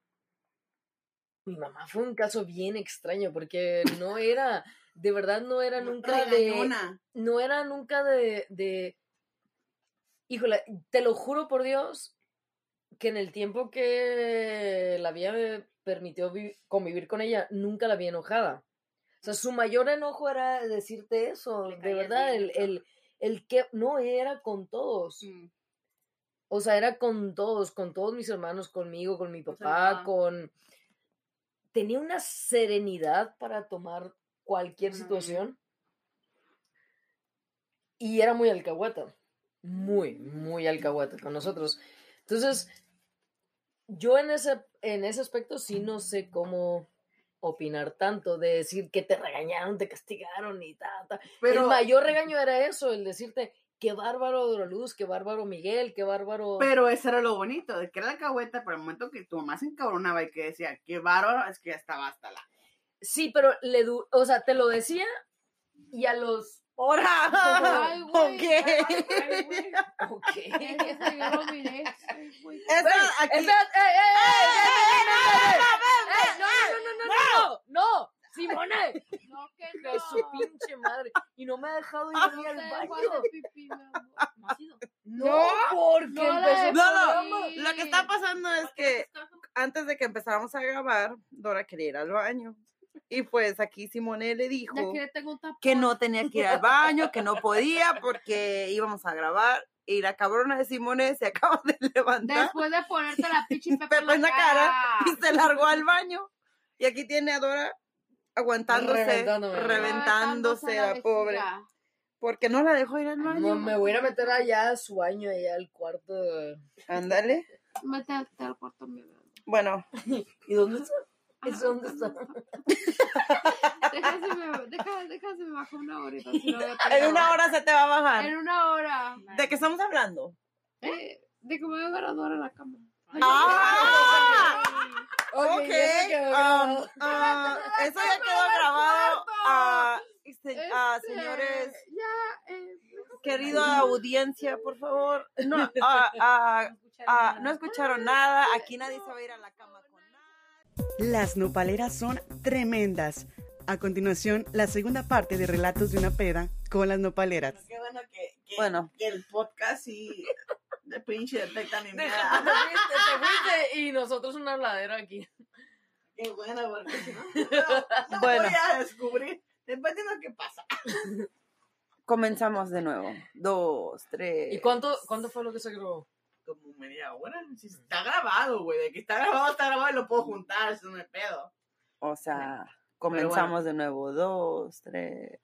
S6: mi mamá fue un caso bien extraño porque no era, de verdad no era nunca de, no era nunca de, de, híjole, te lo juro por Dios que en el tiempo que la había permitió vi- convivir con ella, nunca la vi enojada. O sea, su mayor enojo era decirte eso, de verdad,
S4: bien,
S6: el, el, el que, no, era con todos.
S3: Mm.
S6: O sea, era con todos, con todos mis hermanos, conmigo, con mi papá, con... Tenía una serenidad para tomar cualquier
S3: Ujú.
S6: situación. Y era muy alcahueta. Muy, muy alcahueta con nosotros. Entonces, yo en ese, en ese aspecto sí no sé cómo opinar tanto de decir que te regañaron, te castigaron y ta, ta.
S3: Pero,
S6: el mayor regaño era eso, el decirte, qué bárbaro Doraluz, qué bárbaro Miguel, qué bárbaro...
S3: pero eso era lo bonito, de que era la cagüeta, pero el momento que tu mamá se encabronaba y que decía, qué bárbaro, es que ya estaba hasta la.
S6: Sí, pero le du o sea, te lo decía y a los...
S4: ¡Hora!
S5: Ay, güey.
S4: Ok.
S5: Ay, güey.
S6: Ok.
S5: Ese yo lo miré.
S6: ¡eh, eh, eh, eh, eh, no, no, no, no, no, no, Simone,
S5: No, que
S6: de
S5: no.
S6: su pinche madre, y no me ha dejado ir ni al baño. No, porque
S5: No la
S6: empezó
S4: No, no, lo que está pasando es que antes de que empezáramos a grabar, Dora quería ir al baño. Y pues aquí Simone le dijo
S5: que
S4: no tenía que ir al baño, que no podía porque íbamos a grabar. Y la cabrona de Simone se acaba de levantar,
S5: Después de ponerte la pinche pepa
S4: en la cara y se largó al baño. Y aquí tiene a Dora aguantándose,
S6: Reventándome.
S4: reventándose la pobre.
S5: vejiga.
S4: Porque no la dejó ir al
S6: No,
S4: baño.
S6: me voy a ir a meter allá a su baño, allá al cuarto.
S4: Ándale.
S5: Métete al cuarto, mi bebé.
S4: Bueno,
S6: ¿Y dónde está? ¿Es dónde está?
S5: Déjase, me, deja, me bajo una horita. si no voy a
S4: en una hora se te va a bajar.
S5: En una hora.
S4: ¿De qué estamos hablando?
S5: Eh, de que me voy a ver a Dora en la cama.
S4: ¡Ah! Ok,
S6: se quedó
S4: um, ah, eso ya quedó grabado. ah, se- ah,
S5: Este,
S4: señores,
S5: Ya, eh,
S4: querida audiencia, por favor, no, ah, ah, ah, no escucharon nada. Aquí nadie se va a ir a la cama.
S2: Las nopaleras son tremendas. A continuación, la segunda parte de Relatos de una peda con las nopaleras.
S3: Qué bueno que, que-
S4: Bueno.
S3: que el podcast y de pinche detecta mi mierda.
S6: te fuiste y nosotros una habladera aquí.
S3: Qué bueno, porque si no, no, no
S4: Bueno.
S3: voy a descubrir. Dependiendo de qué pasa.
S4: Comenzamos de nuevo. Dos, tres.
S6: ¿Y cuánto, cuánto fue lo que se grabó?
S3: Como media hora. Si está grabado, güey. De que está grabado, está grabado y lo puedo juntar. Eso no es pedo.
S4: O sea, comenzamos de nuevo. Dos, tres.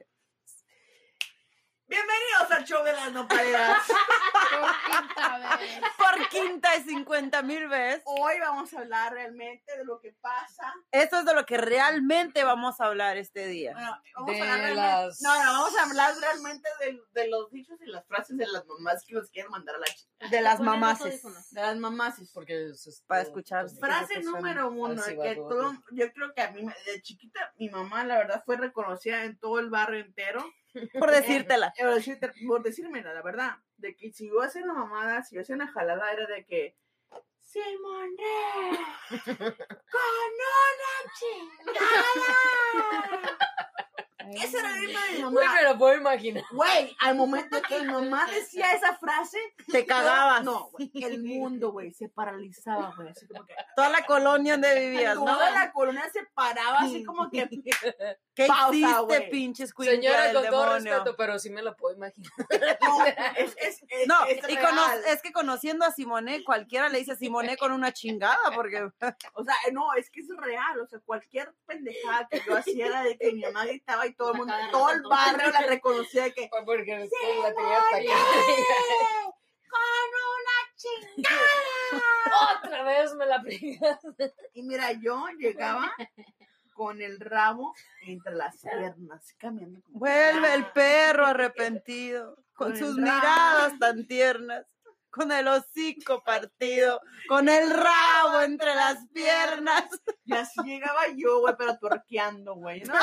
S3: Bienvenidos al show de las nopaleras.
S5: Por quinta vez.
S4: Por quinta y cincuenta mil veces.
S3: Hoy vamos a hablar realmente de lo que pasa.
S4: Esto es de lo que realmente vamos a hablar este día.
S3: Bueno, vamos
S6: De
S3: a hablar
S6: las-
S3: No, no, vamos a hablar realmente de, de los dichos y las frases de las mamás que nos quieren mandar a la chica.
S4: De las mamases.
S3: De las mamás.
S6: Porque es esto-
S4: Para escuchar.
S6: pues,
S3: Frase número uno, que
S6: todo.
S3: todo, yo creo que a mí, de chiquita, mi mamá, la verdad, fue reconocida en todo el barrio entero.
S4: Por decírtela.
S3: Por, decirte- por decírmela, la verdad, de que si yo hacía una mamada, si yo hacía una jalada, era de que, Simone, con una chingada. Esa era la misma de mi
S6: Güey,
S3: mamá.
S6: me lo puedo imaginar.
S3: Güey, al momento que mi mamá decía esa frase,
S4: Te cagabas.
S3: No, güey, el mundo, güey, se paralizaba, güey, así como que
S4: Toda la colonia donde vivías, ¿no?
S3: toda la colonia se paraba así como que
S4: ¿Qué
S3: Pausa,
S4: hiciste,
S3: güey.
S4: pinches escuincla
S6: Señora,
S4: del
S6: con todo
S4: demonio?
S6: respeto, pero sí me lo puedo imaginar.
S3: no, es, es, es,
S4: No,
S3: es
S4: y cono- es que conociendo a Simone, cualquiera le dice Simone con una chingada, porque
S3: O sea, no, es que es real. O sea, cualquier pendejada que yo hacía era de que mi mamá gritaba y todo el mundo, todo el barrio la reconocía de que
S6: Porque después la tenía hasta acá.
S3: con una chingada.
S6: Otra vez me la pegas.
S3: Y mira, yo llegaba con el rabo entre las piernas, caminando como
S4: vuelve el perro arrepentido, con
S3: Con
S4: sus miradas tan tiernas, con el hocico partido, con el rabo entre las piernas.
S3: Y así llegaba yo, güey, pero torqueando, güey, ¿no?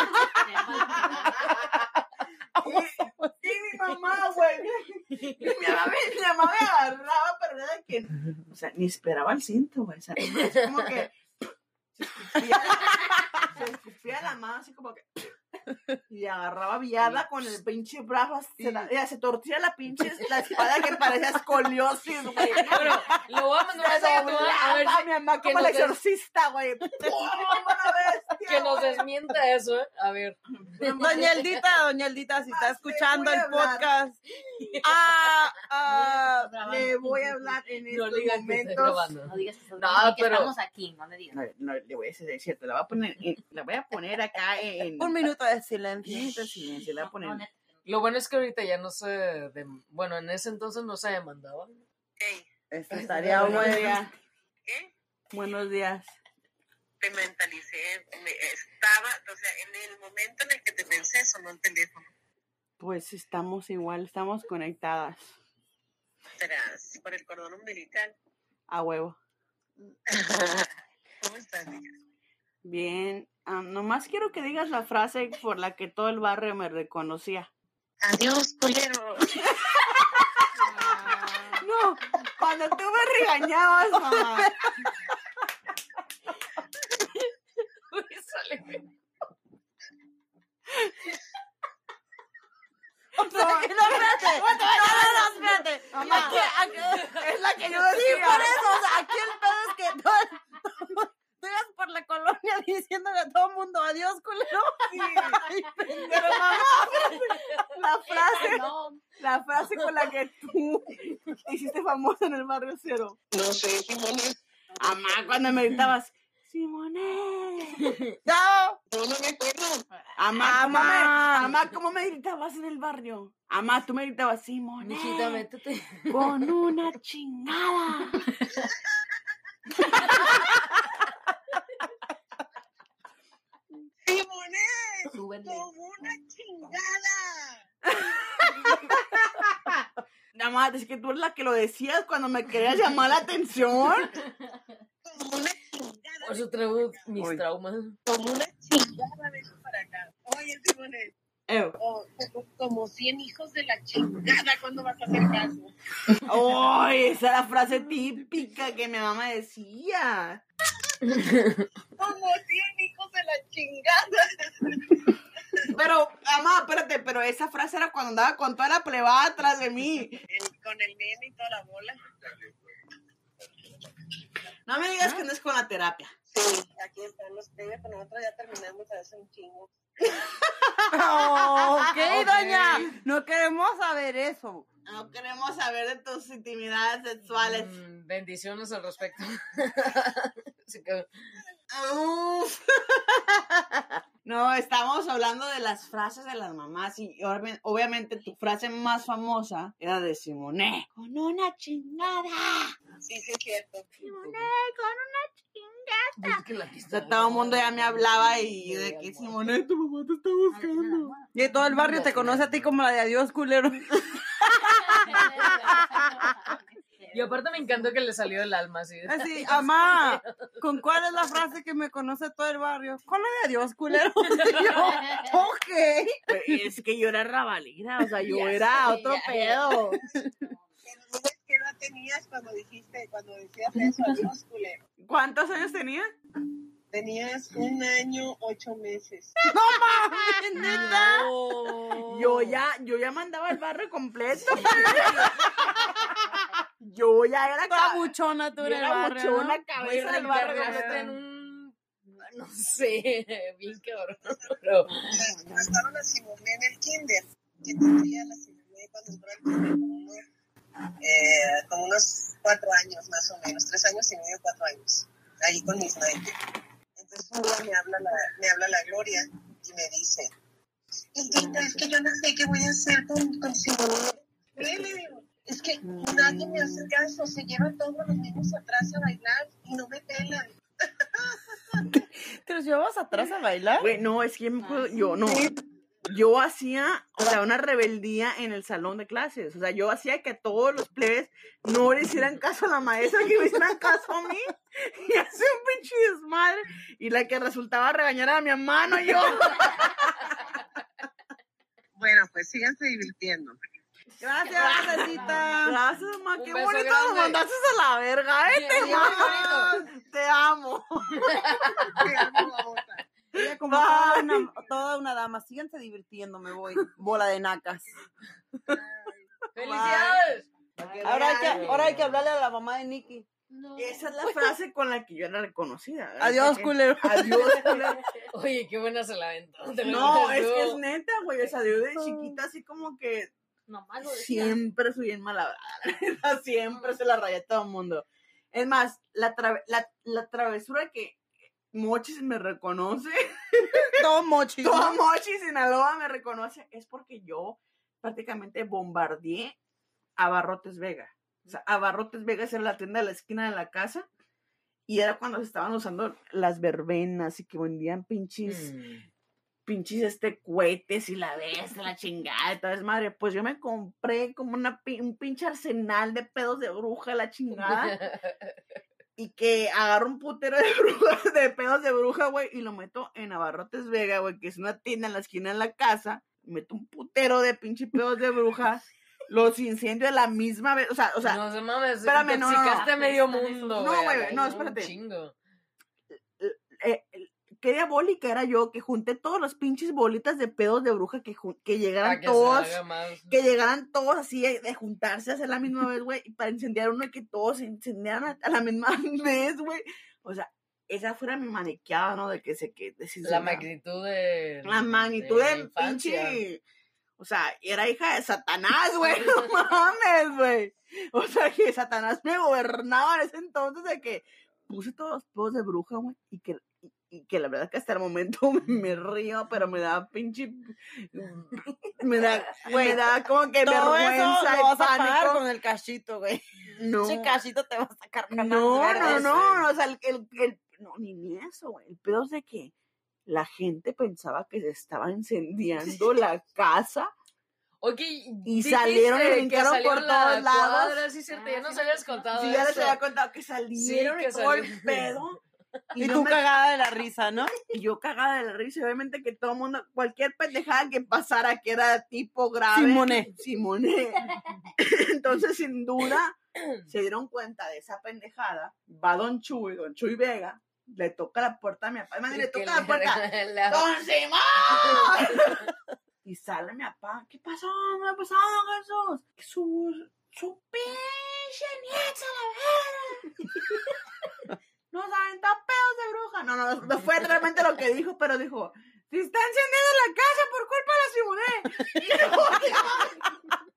S3: Y, y mi mamá, güey, y mi mamá, me, mi mamá me agarraba, pero de que, o sea, ni esperaba el cinto, güey, o sea, es como que se escupía, se escupía la mano así como que, y agarraba viada con el pinche brazo, así, se, la- ella se torcía la pinche, la espada que parecía escoliosis, güey.
S6: Bueno, lo voy a mandar a a ver
S3: doblaba mi mamá como el exorcista, güey. ¡Pum! Una bestia,
S6: que nos desmienta eso, ¿eh? A ver.
S4: Doña Eldita, doña Eldita, si está
S3: Ah,
S4: escuchando el podcast. Ah, ah,
S3: Le voy a hablar en
S6: No
S3: estos
S6: digas
S3: momentos.
S5: No digas que,
S6: No,
S5: que
S6: pero-
S5: estamos aquí, no le digas.
S3: No, no, le voy a decir, es cierto, la voy a poner, en- la voy a poner acá en
S4: un minuto de
S3: un
S4: silencio.
S3: minuto de silencio, la voy a poner.
S6: Lo bueno es que ahorita ya no se. Bueno, en ese entonces no se demandaba.
S4: Esto estaría
S3: días.
S7: ¿Qué?
S3: Buenos días.
S7: Te mentalicé, me estaba, o sea, en el momento en el que te pensé sonó el teléfono.
S3: Pues estamos igual, estamos conectadas
S7: Tras, por el cordón umbilical.
S3: a huevo.
S7: ¿Cómo estás?
S3: Bien, ah, nomás quiero que digas la frase por la que todo el barrio me reconocía.
S7: Adiós, culero.
S3: No, cuando tú me regañabas, mamá.
S4: No, espérate. No, no, no, espérate.
S3: Mamá.
S4: Aquí- aquí-
S3: Es la que yo
S4: Sí,
S3: decía.
S4: por eso, o sea, aquí el pedo es que todo, tú ibas por la colonia diciéndole a todo el mundo adiós, culero. Ay,
S3: Pero mamá, la frase,
S5: No,
S3: la frase con la que tú te hiciste famosa en el barrio cero.
S7: No sé, Simone.
S3: Mamá, cuando me gritabas, Simone.
S4: No,
S7: No, no me acuerdo.
S3: Amá, ¿cómo me,
S4: Amá.
S3: amá, ¿cómo me gritabas en el barrio? Amá, tú me gritabas, Simone.
S6: Mijita, métete.
S3: Con una chingada.
S7: Simone, como una chingada.
S3: Amá, es que tú eres la que lo decías cuando me querías llamar la atención.
S7: Como una chingada.
S6: Por eso traigo mis traumas.
S7: Como una chingada, vengo para acá. Oye, Simone,
S3: Ew.
S7: O, o- como 100 hijos de la chingada, ¿cuándo vas a hacer caso?
S3: ¡Ay! esa es la frase típica que mi mamá decía.
S7: Como 100 hijos de la chingada.
S3: Pero, mamá, espérate, pero esa frase era cuando andaba con toda la plebada atrás de mí.
S7: El- con el nene y toda la bola.
S3: No me digas que no es con la terapia.
S7: Sí, aquí están los premios, pero nosotros ya terminamos hace un chingo.
S3: Oh,
S4: ok, doña. No queremos saber eso.
S3: No queremos saber de tus intimidades sexuales.
S6: Mm, bendiciones al respecto. Así que,
S3: Uf. No, estamos hablando de las frases de las mamás y obvi- obviamente tu frase más famosa era de Simone. Con una chingada.
S7: Sí, sí, es cierto.
S6: es que la
S3: O sea, todo el mundo ya me hablaba y de que Simone, tu mamá te está buscando.
S4: Y todo el barrio te conoce a ti como la de adiós, culero.
S6: Y aparte me encantó que le salió el alma así.
S4: Así, mamá, ¿con cuál es la frase que me conoce todo el barrio? Con la de adiós, culero. Yo, ok.
S3: Es que yo era rabalina, o sea, yo
S5: Ya
S3: era
S5: sé,
S3: otro
S5: ya, ya.
S3: pedo.
S7: Pero qué edad tenías cuando dijiste, cuando decías eso, adiós, culero.
S3: ¿Cuántos años tenía?
S7: Tenías un año, ocho meses.
S4: No mames, neta.
S3: Yo ya, yo ya mandaba el barrio completo. Yo ya era
S4: Toda buchona tú
S3: yo
S4: en el
S3: era
S4: barrio, ¿no?
S3: buchona
S6: Güey,
S3: cabeza del barrio
S6: en un... No sé, bien cabrón. Pero,
S7: Estaban a Simone en el kinder. Que tendría la Simone cuando entró al kinder como unos, eh, como unos cuatro años más o menos, tres años y medio, cuatro años. Ahí con mis naipes. Entonces un día me habla la, me habla la Gloria y me dice, Hijita, es que yo no sé qué voy a hacer con, con Simone. Le digo, Es que nadie me hace caso, se llevan todos los niños atrás a bailar y no me pelan.
S4: ¿Te los llevabas atrás a bailar?
S3: Güey, no, es que yo yo no. Yo hacía, o sea, una rebeldía en el salón de clases. O sea, yo hacía que todos los plebes no le hicieran caso a la maestra, que me hicieran caso a mí. Y hacía un pinche desmadre. Y la que resultaba regañar era mi hermano y yo.
S7: Bueno, pues síganse divirtiendo.
S4: Gracias, Rosita.
S3: Gracias, mamá.
S6: Un
S3: Qué bonito nos mandaste a la verga, ¿eh? Te amo. Te amo.
S7: Te amo, babota.
S4: Ella como toda una, toda una dama. Síganse divirtiendo, me voy. Bola de nacas.
S6: ¡Felicidades!
S4: Ahora hay, que, ahora hay que hablarle a la mamá de Nicky.
S5: No.
S3: Esa es la frase con la que yo era reconocida. ¿verdad?
S4: Adiós, culero.
S3: Adiós, culero.
S6: Oye, qué buena se la aventó.
S3: No, es que es neta, güey. O sea, yo de chiquita así como que
S5: Nomás lo decía.
S3: siempre fui bien malhablada. siempre se la rayé a todo el mundo. Es más, la, tra- la, la travesura que Mochis me reconoce,
S4: Todo mochi.
S3: todo Mochis Sinaloa me reconoce, es porque yo prácticamente bombardeé a Barrotes Vega. O sea, a Barrotes Vega era la tienda de la esquina de la casa. Y era cuando se estaban usando las verbenas y que vendían pinches
S6: Mm.
S3: Pinches este cohetes y la bestia, la chingada y toda es madre. Pues yo me compré como una, un pinche arsenal de pedos de bruja, la chingada. y que agarro un putero de brujas, de pedos de bruja, güey, y lo meto en Abarrotes Vega, güey, que es una tienda en la esquina de la casa. Meto un putero de pinche pedos de bruja. Los incendio a la misma vez. O sea, o sea,
S6: no se mames,
S3: espérame, no, no,
S6: medio mundo.
S3: No, güey, no,
S6: un
S3: espérate.
S6: chingo.
S3: eh, qué diabólica era yo que junté todos los pinches bolitas de pedos de bruja que, que llegaran
S6: que
S3: todos, que llegaran todos así de, juntarse a hacer la misma vez, güey, y para incendiar uno y que todos se incendiaran a, la misma vez, güey. O sea, esa fuera mi maniqueada, ¿no? De que se que
S6: La magnitud de.
S3: la magnitud
S6: de
S3: pinche. O sea, era hija de Satanás, güey. No mames, güey. O sea, que Satanás me gobernaba en ese entonces de que puse todos los pedos de bruja, güey. Y que, que la verdad que hasta el momento me río, pero me da pinche. Me da, me da como que
S4: Todo eso
S3: vergüenza
S4: lo
S3: y
S4: vas a pagar
S3: pánico.
S4: con el cachito, güey.
S3: No.
S4: Ese cachito te va a sacar
S3: No, no, no, no, o sea, el, el, el- no, ni, ni eso, güey. El pedo es de que la gente pensaba que se estaba incendiando la casa
S6: Ok,
S3: Y salieron y brincaron por
S6: la
S3: todos lados.
S6: cuadra, sí, cierto, ya nos habías contado
S3: Sí, ya les
S6: eso.
S3: había contado que salieron
S6: Sí, que
S3: y todo el pedo. Y,
S8: Y tú
S3: me-
S8: cagada de la risa, ¿no?
S3: y yo cagada de la risa, y obviamente que todo el mundo, cualquier pendejada que pasara que era tipo grave.
S8: Simoné.
S3: Simoné. Entonces, sin duda, se dieron cuenta de esa pendejada. Va Don Chuy, Don Chuy Vega, le toca la puerta a mi papá. Además, le toca la puerta. ¡Don Simón! y sale mi papá. ¿Qué pasó? ¿Qué pasó, Jesús? Su, su pinche nieta, la verga. Nos aventó pedos de bruja. No, no, no fue realmente lo que dijo, pero dijo, se está encendiendo la casa por culpa de la Simone.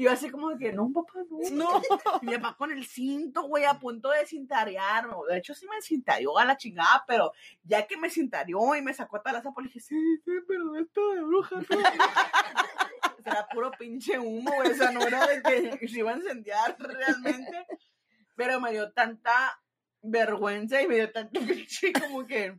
S3: Y yo así como que, no, papá, no.
S8: No.
S3: Mi papá con el cinto, güey, a punto de cintarearme. De hecho, sí me cintareó a la chingada, pero ya que me cintareó y me sacó a talaza, pues le dije, sí, sí, pero esto de bruja, ¿no? Era puro pinche humo, güey. O sea, no era de que se iba a incendiar realmente. Pero me dio tanta vergüenza y me dio tanto pinche como que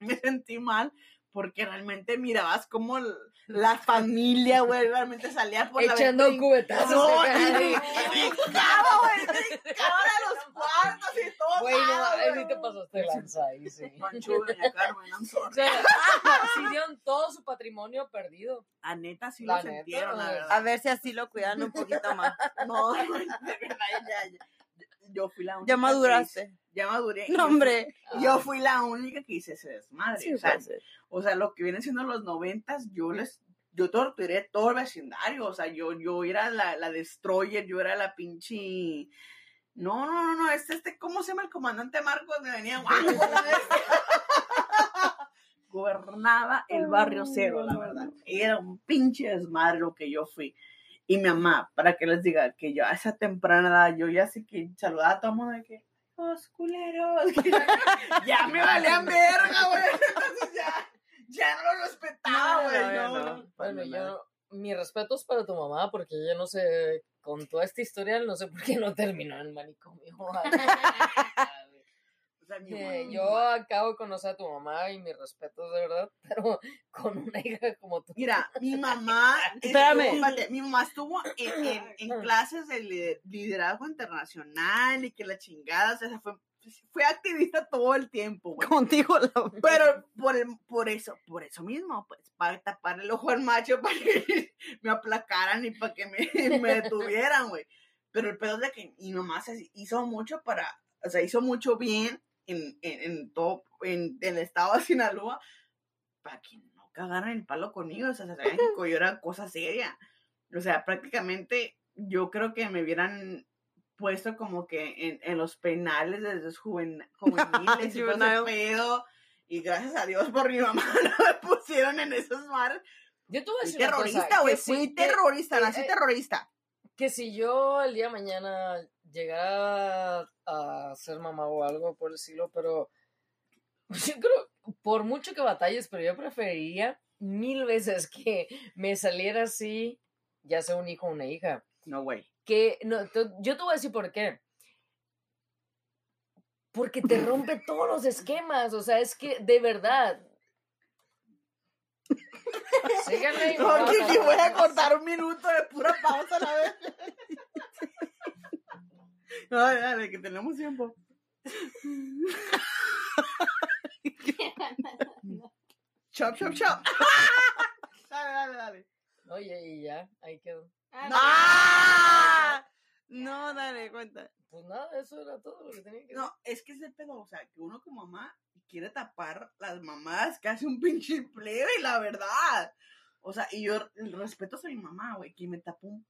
S3: me sentí mal porque realmente mirabas como la familia, güey, realmente salía por la
S6: Echando cubetazos.
S3: No,
S6: de
S3: y brincaba, güey, brincaba de los cuartos y todo.
S6: Güey, no,
S3: güey.
S6: sí te pasaste de lanza ahí, sí.
S3: Pancho, doña Carmen, I'm
S6: O
S3: sorry.
S6: sea, sí dieron todo su patrimonio perdido.
S3: A neta sí
S6: La
S3: lo
S6: neta,
S3: sintieron, la verdad.
S8: A ver si así lo cuidan un poquito más.
S3: No, de verdad, ya, ya. Yo fui la única.
S8: Ya
S3: que
S8: maduraste.
S3: hice- Ya maduré.
S8: No, hombre.
S3: Yo fui la única que hice ese desmadre.
S8: Sí,
S3: o, sea, o lo que vienen siendo los noventas, yo les, yo torturé todo el vecindario. O sea, yo, yo era la, la destroyer, yo era la pinche. No, no, no, no, este, este, ¿cómo se llama el comandante Marcos? Me venía. Gobernaba el barrio cero, la verdad. Era un pinche desmadre lo que yo fui. Y mi mamá, para que les diga que yo a esa temprana edad, yo ya sé que saludaba a todo el mundo de que, los culeros, que ya me valían verga, güey. Entonces ya, ya no lo respetaba, güey.
S8: no,
S3: No,
S8: no.
S3: no.
S6: Bueno, yo, mis respetos para tu mamá, porque ella no sé, con toda esta historia, no sé por qué no terminó en manicomio.
S3: Sea,
S6: Eh, yo acabo de conocer a tu mamá y mis respetos de verdad, pero con una hija como tú.
S3: Mira, mi mamá,
S8: Espérame.
S3: mi mamá estuvo en, en- en clases de lider- liderazgo internacional y que la chingada, o sea, fue, fue activista todo el tiempo, güey.
S8: Contigo la
S3: Pero por, el- por eso, por eso mismo, pues, para tapar el ojo al macho, para que me aplacaran y para que me, me detuvieran, güey. Pero el pedo es de que mi mamá se hizo mucho para, o sea, hizo mucho bien en, en, en todo, en, en el estado de Sinaloa, para que no cagaran el palo conmigo, o sea, se sabían que yo era cosa seria. O sea, prácticamente yo creo que me hubieran puesto como que en, en los penales de los juven- juveniles y todo pedo. Y gracias a Dios por mi mamá no me pusieron en esos mares.
S6: Yo una cosa,
S3: terrorista,
S6: que
S3: güey. Fui
S6: que-
S3: terrorista,
S6: que-
S3: nací
S6: eh,
S3: terrorista.
S6: Que si yo el día de mañana llegara a ser mamá o algo por el estilo, pero yo creo, por mucho que batalles, pero yo preferiría mil veces que me saliera así, ya sea un hijo o una hija.
S3: No, güey.
S6: Que, no, yo te voy a decir por qué. Porque te rompe todos los esquemas, o sea, es que de verdad. Síganme.
S3: No,
S6: voy a
S3: que, que voy a cortar un minuto de pura pausa a la vez. No, dale, dale, que tenemos tiempo. Chop, chop, chop. Dale, dale, dale.
S6: Oye, y ya, ahí quedó.
S8: ¡Ah! No, dale, cuenta.
S6: Pues nada, eso era todo lo que tenía que decir.
S3: No, es que es el pedo, o sea, que uno como mamá quiere tapar las mamadas que hace un pinche plebe, la verdad. O sea, y yo respeto a mi mamá, güey, que me tapó un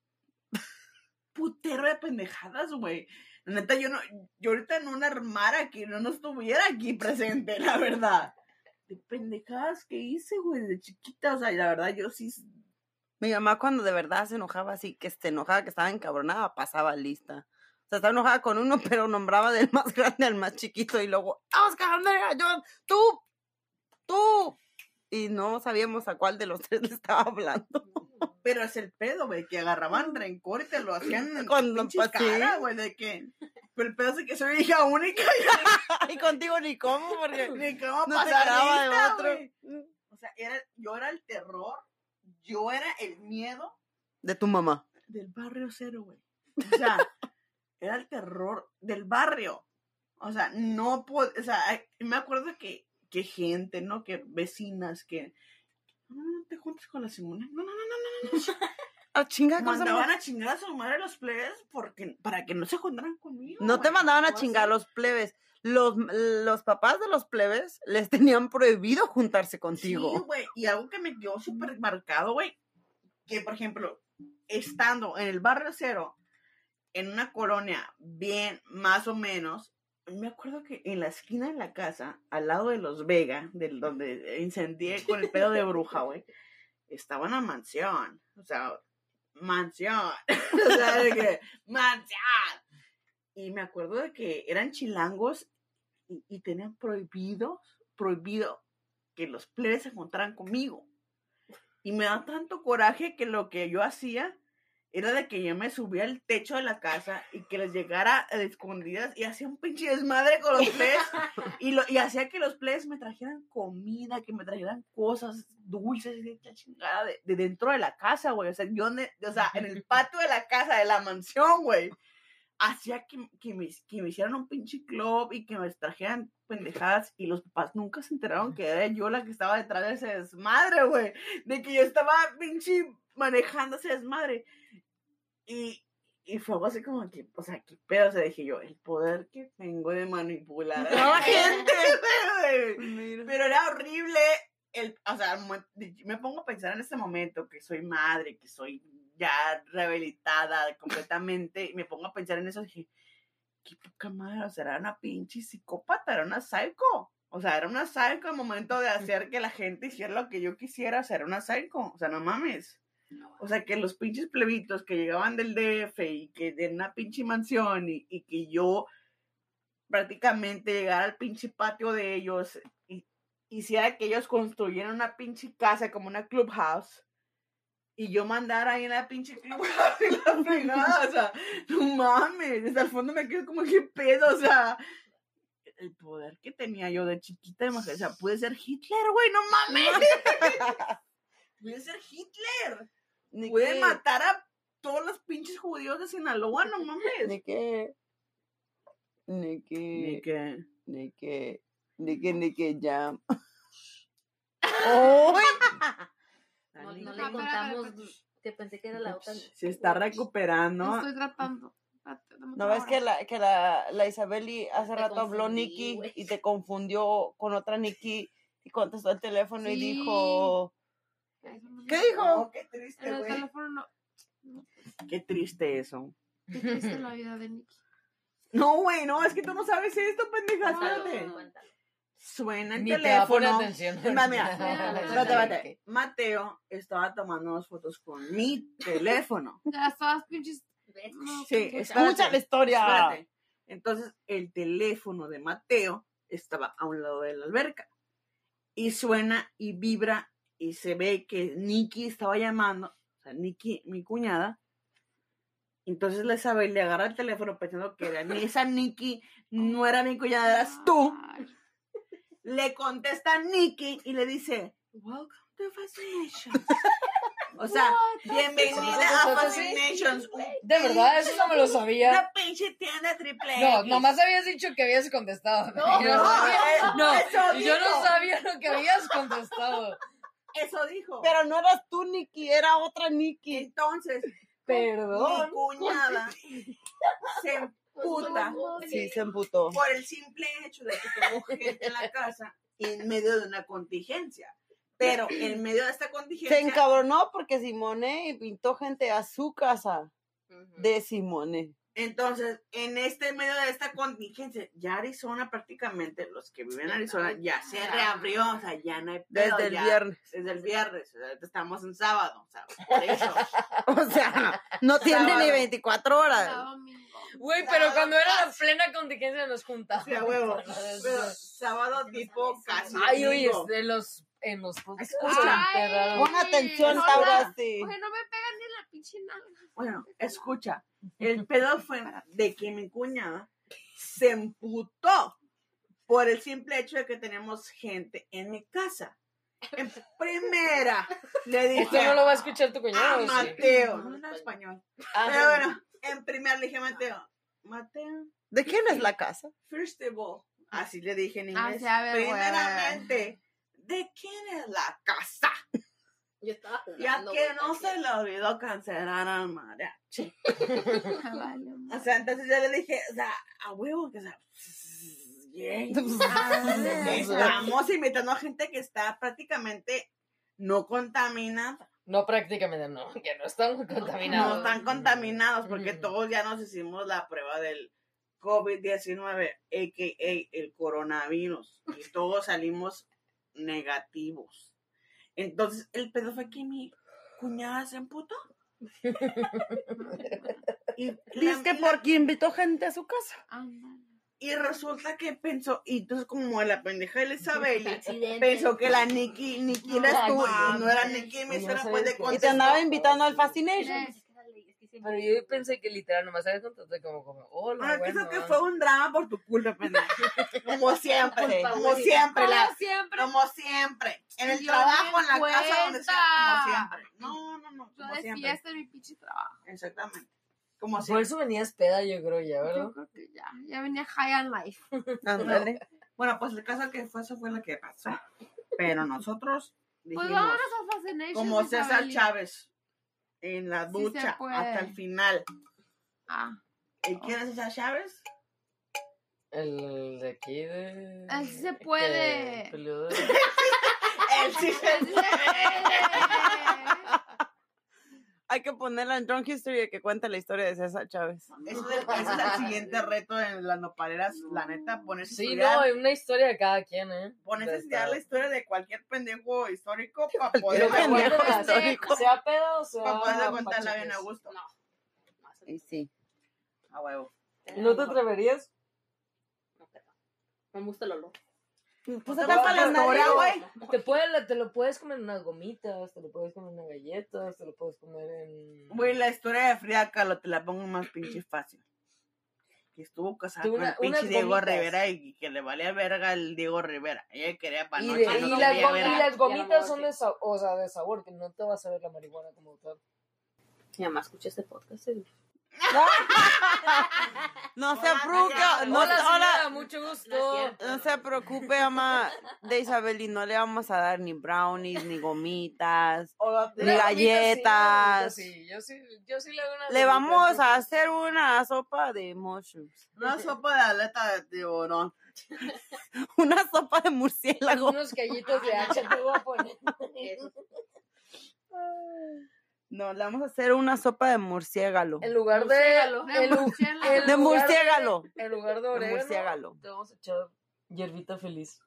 S3: putero de pendejadas, güey. La neta, yo no, yo ahorita no armara que no, no estuviera aquí presente, la verdad. De pendejadas que hice, güey, de chiquita, o sea, y la verdad, yo sí,
S8: Mi mamá cuando de verdad se enojaba así, que se enojaba, que estaba encabronada, pasaba lista. O sea, estaba enojada con uno, pero nombraba del más grande al más chiquito y luego, Oscar, Andrea, yo, tú, tú. Y no sabíamos a cuál de los tres le estaba hablando.
S3: pero es el pedo, güey, que agarraban rencor y te lo hacían en
S8: pasillos.
S3: cara, güey, de que, pero el pedo es que soy hija única
S8: y contigo ni cómo, porque
S3: Ni cómo
S8: no
S3: pasar
S8: de otro.
S3: O sea, era, yo era el terror, yo era el miedo
S8: De tu mamá.
S3: del barrio cero, güey. O sea, era el terror del barrio. O sea, no puedo, o sea, me acuerdo que, que gente, ¿no? Que vecinas que, no, no te juntes con la Simona. No, no, no, no, no, no.
S8: Ah, chinga, ¿cómo se
S3: Mandaban a chingar a su madre los plebes porque, para que no se juntaran conmigo.
S8: No te mandaban a chingar los plebes. Los, los papás de los plebes les tenían prohibido juntarse contigo.
S3: Sí, güey. Y algo que me quedó súper marcado, güey, que por ejemplo, estando en el barrio cero, en una colonia bien, más o menos, me acuerdo que en la esquina de la casa, al lado de los Vega, del donde incendié con el pedo de bruja, güey, estaba una mansión. O sea, mansión. o sea, de que, mansión. Y me acuerdo de que eran chilangos y, y tenían prohibido, prohibido que los plebes se juntaran conmigo. Y me da tanto coraje que lo que yo hacía era de que yo me subía al techo de la casa y que les llegara a escondidas y hacía un pinche desmadre con los plebes y, lo, y hacía que los plebes me trajeran comida, que me trajeran cosas dulces y chingada de, de dentro de la casa, güey. O sea, yo, o sea, en el patio de la casa, de la mansión, güey. Hacía que, que, me, que me hicieran un pinche club y que me trajeran pendejadas y los papás nunca se enteraron que era yo la que estaba detrás de ese desmadre, güey. De que yo estaba pinche manejando ese desmadre. Y, y fue algo así como que, o sea, qué pedo, o sea, dije yo, el poder que tengo de manipular a la gente, güey. Pero era horrible, el, o sea, me pongo a pensar en este momento que soy madre, que soy ya rehabilitada completamente, y me pongo a pensar en eso, dije, qué poca madre, o sea, era una pinche psicópata, era una psycho. O sea, era una psycho al momento de hacer que la gente hiciera lo que yo quisiera, o sea, era una psycho. O sea, no mames. O sea, que los pinches plebitos que llegaban del DF y que de una pinche mansión y, y que yo prácticamente llegara al pinche patio de ellos y hiciera que ellos construyeran una pinche casa como una clubhouse y yo mandara ahí en la pinche y la fregada, o sea, no mames, desde el fondo me quedo como que pedo, o sea, el poder que tenía yo de chiquita, imagínate, o sea, pude ser Hitler, güey, no mames. pude ser Hitler.
S8: Ni
S3: Pude
S8: que-
S3: matar a todos los pinches judíos de Sinaloa, no mames.
S8: Ni que. Ni que.
S3: Ni que.
S8: Ni que. Ni que, ni que ya. ¡Ay!
S1: No, no le contamos
S5: espera.
S1: que pensé que era la otra.
S3: Se está recuperando.
S5: Estoy tratando.
S8: ¿No ves que la, que la, la Isabeli hace
S1: Te
S8: rato habló Nikki y te confundió con otra Nikki y contestó el teléfono y dijo.
S5: No
S8: ¿Qué dijo?
S3: No, qué triste, güey.
S5: teléfono no. no,
S3: Qué triste eso.
S5: Qué triste la vida de Nicky.
S3: No, güey, no, es que tú no sabes esto, pendeja.
S1: Cuéntalo.
S3: Suena el
S6: Ni te va a poner
S3: teléfono.
S6: atención.
S3: Mira. Mateo estaba tomando fotos con mi teléfono.
S5: Estabas pinches.
S3: Sí.
S8: Escucha la historia.
S3: Espérate. Entonces, el teléfono de Mateo estaba a un lado de la alberca. Y suena y vibra y se ve que Nikki estaba llamando, o sea, Nikki, mi cuñada. Entonces la Isabel le agarra el teléfono pensando que era esa Nikki, no era mi cuñada, eras tú. Le contesta Nikki y le dice, Welcome to Fascinations. O sea, bienvenida a. Fascinations.
S6: De verdad, eso no me lo sabía.
S3: Una pinche tienda triple
S6: No,
S3: X.
S6: nomás habías dicho que habías contestado.
S5: No,
S6: yo
S3: no,
S6: sabía, no,
S3: eso
S6: yo no sabía lo que habías contestado.
S3: Eso dijo.
S8: Pero no eras tú, Nikki, era otra Nikki.
S3: entonces,
S8: Perdón.
S3: mi cuñada se emputa
S8: Sí, se emputó.
S3: por el simple hecho de que tengo gente en la casa en medio de una contingencia. Pero en medio de esta
S8: Se
S3: contingencia,
S8: encabronó porque Simone pintó gente a su casa de Simone.
S3: entonces, en este medio de esta contingencia, ya Arizona prácticamente, los que viven en Arizona, ya se reabrió, o sea, ya no hay pedo,
S8: Desde el
S3: ya-
S8: viernes.
S3: Desde el viernes, o sea, ahorita estamos en sábado, o sea, por eso.
S8: O sea, no tiene
S3: Sábado.
S8: ni 24 horas.
S5: sábado.
S6: Güey, pero cuando era la plena contingencia nos juntamos.
S3: Sí, a huevo. Pero sábado tipo casi.
S6: Ay, oye, de los en los podcasts.
S3: Escucha.
S8: Pon atención,
S5: no.
S8: sí.
S5: Oye, no me pegan ni en la pinche nalga.
S3: Bueno, escucha. El pedo fue de que mi cuñada se emputó por el simple hecho de que tenemos gente en mi casa. En primera le dije
S6: Esto no lo va a escuchar tu
S3: a
S6: cuñado. ¿o sí?
S3: Mateo, no, no español.
S8: Ah,
S3: Pero bueno, en primera le dije a Mateo, Mateo,
S8: ¿De quién es la casa?
S3: first of all, así le dije en
S5: Ah,
S3: inglés.
S5: ver.
S3: Primeramente, ¿de quién es la casa?
S1: Yo estaba
S3: Ya que no se le olvidó cancelar al mariachi.
S5: Vale,
S3: O sea, entonces yo le dije, o sea, a huevo, que o sea. Estamos invitando a gente que está prácticamente no contaminada.
S6: No, prácticamente no, que no están
S3: No
S6: contaminados.
S3: están contaminados porque
S6: Mm.
S3: todos ya nos hicimos la prueba del COVID-19, a.k.a. el coronavirus, y todos salimos negativos. Entonces, el pedo fue que mi cuñada se emputó. y,
S8: Dice que porque invitó gente a su casa.
S5: ándale.
S3: Y resulta que pensó, y entonces como la pendeja Elizabeth pensó que la Nikki, Nikki eres tú, y no era. Nikki, me
S6: ¿sabes
S3: pues de?
S8: Y te andaba invitando al Fascination.
S6: Pero yo pensé que literal nomás había contestado como, como, hola,
S3: Bueno,
S6: bueno.
S3: pienso que fue un drama por tu culpa, pendeja. Como siempre, como siempre,
S5: Como siempre.
S3: como siempre. En el trabajo, en la casa, donde sea, como siempre. No, no, no,
S5: Yo de fiesta en mi pinche trabajo.
S3: Exactamente. Como
S6: Por
S3: siempre.
S6: eso venías peda, yo creo ya, ¿verdad?
S5: Yo creo que ya. Ya venía high on life.
S3: Bueno, pues el caso que fue, eso fue lo que pasó. Pero nosotros
S5: Pues
S3: dijimos,
S5: vámonos a Fascination.
S3: como César. Chávez, en la
S5: se
S3: ducha,
S5: puede.
S3: hasta el final.
S5: Ah.
S3: ¿Y quién es César Chávez?
S6: El de aquí de...
S5: Así se
S6: que
S5: puede.
S6: de-
S3: Él sí se
S8: Hay que ponerla en Drunk History que cuenta la historia de César Chávez.
S3: Eso es, ese es el siguiente reto en las nopaleras, la neta, ponerse
S6: Sí,
S3: estudiar,
S6: no, hay una historia de cada quien, ¿eh?
S3: ponerse a estudiar la historia de cualquier pendejo histórico para poder,
S8: pendejo histórico.
S6: Sea peda o sea...
S3: para poder contarla bien a gusto.
S1: No.
S8: Y sí.
S3: A huevo.
S6: ¿No te atreverías?
S1: No, pero Me gusta el olor.
S8: Pues
S3: Pues güey.
S6: Te, puede, te lo puedes comer en unas gomitas, te lo puedes comer en unas galletas, te lo puedes comer en...
S3: Güey, la historia de Frida Kahlo te la pongo más pinche fácil. Que estuvo casada con el pinche Diego
S6: gomitas.
S3: Rivera y que le valía verga el Diego Rivera. Ella quería para
S6: Y,
S3: noche, no
S6: y las, y gomitas son de, o sea, de sabor, que no te vas a ver la marihuana como tal.
S1: Mi mamá escucha este podcast. y-
S8: No se preocupe, no,
S6: hola, mucho gusto.
S1: No
S8: se preocupe, ama de Isabel, y no le vamos a dar ni brownies, ni gomitas, ni galletas.
S6: Sí, yo sí, yo sí le
S8: vamos a hacer una sopa de mushrooms,
S3: Una sopa de aleta de tiburón.
S8: una sopa de murciélago.
S6: Unos callitos de hacha te voy a poner.
S8: No, le vamos a hacer una sopa de murciélago.
S6: En lugar de...
S5: De
S6: en
S8: De.
S6: En lugar de
S8: De
S6: orégano,
S8: murciélago.
S6: te vamos a echar hierbita feliz.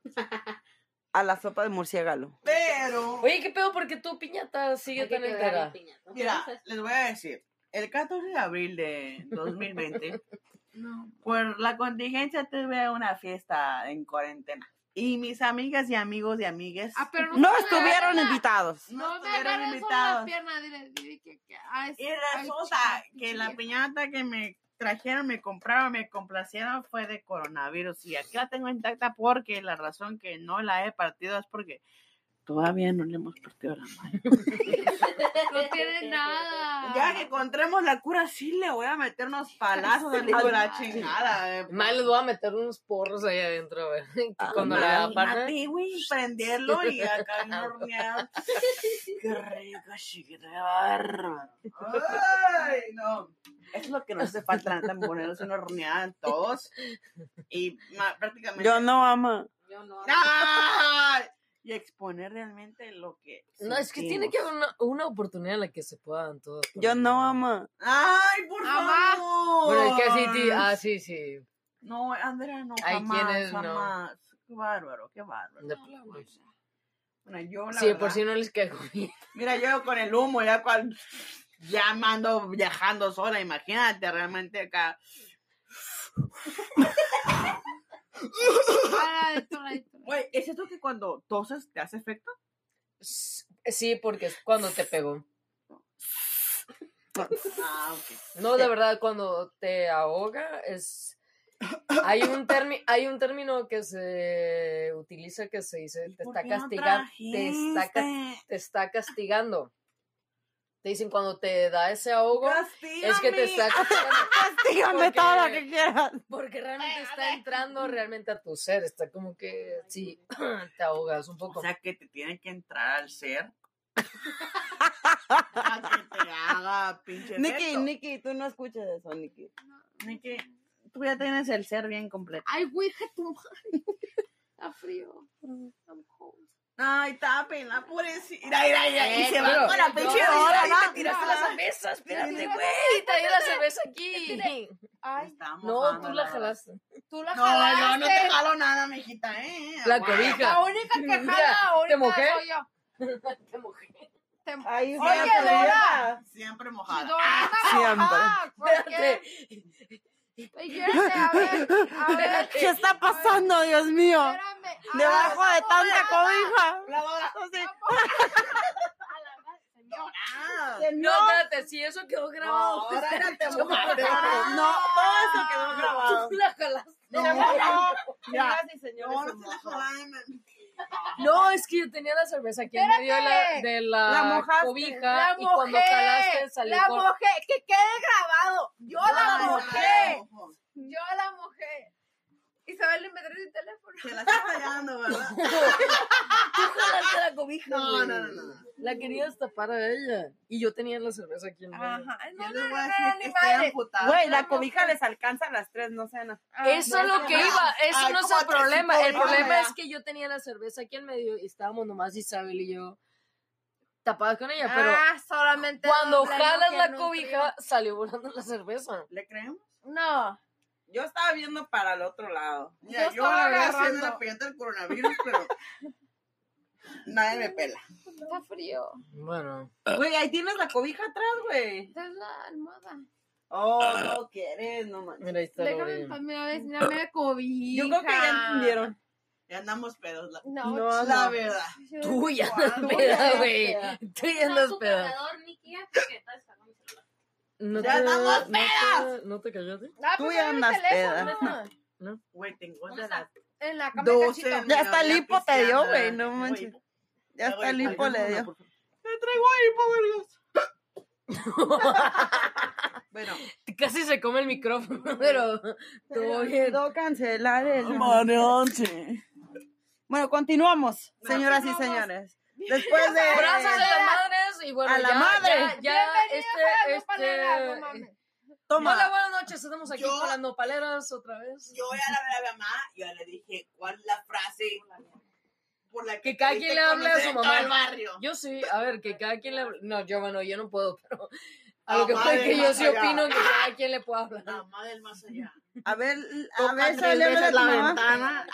S8: A la sopa de murciélago.
S3: Pero,
S6: Oye, ¿qué pedo? ¿Por qué tu piñata sigue tan entera?
S3: mira, les voy a decir. El 14 de abril de 2020,
S5: No.
S3: por la contingencia tuve una fiesta en cuarentena. Y mis amigas y amigos y amigues
S5: Ah, pero no,
S8: estuvieron
S5: la-
S8: invitados.
S3: no estuvieron invitados.
S5: pierna, dile, dile que, que ah, es-
S3: Y
S5: ay,
S3: resulta
S5: chica,
S3: que la piñata que me trajeron, me compraron, me complacieron fue de coronavirus. Y aquí la tengo intacta porque la razón que no la he partido es porque todavía no le hemos partido la mano.
S5: No tiene nada.
S3: Ya que encontremos la cura, sí le voy a meter unos palazos al hijo de la chingada. eh.
S6: Más les voy a meter unos porros ahí adentro, a ver. Que cuando la
S3: Imagínate,
S6: aparten.
S3: güey, prenderlo y acá bien horneado. Qué rico, chiquito, qué bárbaro. Ay, no. Es lo que nos hace falta, neta, ponernos una horneada en todos. Y ma- prácticamente.
S8: Yo no, ama.
S1: Yo no.
S3: ¡Ay! Y exponer realmente lo que.
S6: No, es que tiene que haber una, una oportunidad en la que se puedan todos.
S8: Yo no, ama.
S3: ¡Ay, por
S5: Mamá.
S3: favor!
S6: Pero es que ah, sí, sí.
S3: No, Andrea, no,
S6: Hay
S3: jamás,
S6: quienes no.
S3: Qué bárbaro, qué bárbaro.
S6: De-
S3: Bueno, yo la
S6: Sí,
S3: verdad,
S6: por si no les caigo bien.
S3: Mira, yo con el humo, ya cual, ya me ando viajando sola, imagínate, realmente acá.
S5: Ah.
S3: Güey, ¿es esto que cuando toses te hace efecto?
S6: Sí, porque es cuando te pegó.
S3: Ah.
S6: No, de verdad, cuando te ahoga es... Hay un, termi- hay un término que se utiliza que se dice te
S3: ¿Por
S6: está
S3: no
S6: castigando, te, está, te está castigando. Te dicen cuando te da ese ahogo, es que te está
S4: Castígame
S6: Porque-
S4: todo lo que quieras.
S6: porque realmente está entrando realmente a tu ser, está como que sí, te ahogas un poco.
S3: O sea, que te tiene que entrar al ser. Que te haga pinche
S4: Niki,
S3: efecto.
S4: Niki, tú no escuchas eso, Niki.
S3: Niki, tú ya tienes el ser bien completo.
S5: Ay, güey, que tu madre. Está frío. I'm cold.
S3: Ay, tápenla, pobrecita. Mira, mira, mira. Y se va con la pinche hora, ¿no?
S6: tiraste
S3: Mira.
S6: la cerveza, espérate, güey, traí la cerveza aquí.
S5: Ay,
S6: No, tú la jalaste.
S5: tú la
S3: No,
S5: jalaste.
S3: yo no te jalo nada, mijita, ¿eh?
S6: La cobija.
S5: La única que
S6: Mira,
S5: jala ahorita
S6: ¿te mojé?
S5: soy yo.
S6: Te mojé.
S5: Te-
S4: Ahí
S5: Oye, Dora.
S3: Siempre mojada.
S5: Dora,
S4: siempre.
S6: Espérate.
S5: Espérate, a ver, a ver.
S4: ¿Qué está pasando, Dios mío?
S5: Espérame.
S4: Debajo de
S5: ¿cómo
S4: tanta cobija. No.
S3: Ah.
S6: No, espérate, si eso quedó grabado.
S3: No, ahora.
S4: No, todo eso quedó grabado.
S6: Tú la jalaste.
S3: No, no, no te la
S4: mojó.
S6: No, es que yo tenía la cerveza aquí en medio de la, de la,
S4: La mojaste.
S6: cobija
S5: La
S6: y cuando
S5: mojé,
S6: jalaste salió
S5: la
S6: por...
S5: mojé, que quede grabado. Yo la mojé, yo la mojé. Isabel le me trae el teléfono.
S3: Te la estás fallando, ¿verdad?
S6: Tú jalaste la cobija,
S3: No, no, no, no.
S6: La querías tapar a ella. Y yo tenía la cerveza aquí en medio.
S5: Ajá, no, no, no, no.
S4: Güey, la cobija les alcanza a las tres, no sean así.
S5: Ah,
S6: Eso es lo que iba, eso no es
S3: ¿cómo
S6: el problema. El problema es que yo tenía la cerveza aquí en medio y estábamos nomás Isabel y yo tapadas con ella, pero
S5: ah, solamente
S6: cuando jalas la
S5: no
S6: cobija salió volando la cerveza.
S3: ¿Le creemos?
S5: No.
S4: Yo estaba viendo para el otro lado.
S3: Mira,
S5: Yo
S3: yo,
S5: estaba
S3: la verdad siendo la pilleta del coronavirus, pero nadie me pela.
S5: Está frío.
S6: Bueno,
S4: Güey, ahí tienes la cobija atrás, güey.
S5: Esta es la almohada.
S4: Oh, no quieres, no manches.
S6: mira ahí está
S5: Déjame,
S6: Lori.
S5: pa- mira, ves, mira, me cobija.
S4: Yo creo que ya entendieron.
S3: Ya andamos pedos, la,
S5: No,
S4: No,
S3: la verdad.
S6: Tú ya
S4: Tú
S6: andas
S4: ya
S6: peda,
S4: andas
S6: güey. Tú ya andas peda. No te,
S3: Ya andamos
S6: no te, ¿No te callaste?
S5: Ah,
S4: Tú
S5: pues
S4: ya andas.
S3: Güey, tengo de las
S5: En la cama
S3: 12.
S5: cachito.
S4: Ya
S3: me
S4: lipo te dio, güey, no manches. Ya
S3: hipo.
S4: lipo le dio.
S3: Me traigo hipo, vergas. Bueno,
S6: Casi se come el micrófono, pero todo bien.
S4: Puedo cancelar el... Bueno, continuamos, señoras y señores. Después de...
S6: Abrazos a las madres y bueno,
S4: A la
S6: ya,
S4: madre.
S6: ya, ya, este,
S5: no
S6: este,
S5: mames.
S4: Toma.
S6: Hola, buenas noches, estamos aquí
S3: Yo-
S6: con las nopaleras otra vez.
S3: yo ya la vi a mi mamá, yo le dije, ¿cuál es la frase por la que,
S6: Que cada quien le hable a su mamá.
S3: todo el barrio?
S6: Yo sí, a ver, que cada quien le... No, yo, bueno, yo no puedo, pero... A lo que fue
S3: madre,
S6: que yo sí
S3: allá.
S6: opino que cada quien le pueda hablar.
S3: La mamá del más allá.
S4: A ver, a ver, sale
S3: la
S4: mamá.
S3: ventana.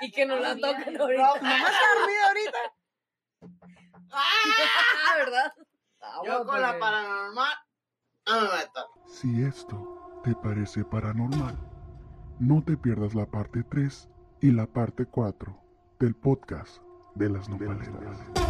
S6: Y que nos la toquen ahorita.
S4: ¿Mamá está dormida ahorita?
S6: Ah, ¿verdad? Ah,
S3: Yo con la paranormal, no me meto.
S9: Si esto te parece paranormal, no te pierdas la parte 3 y la parte 4 del podcast de las nopaleras.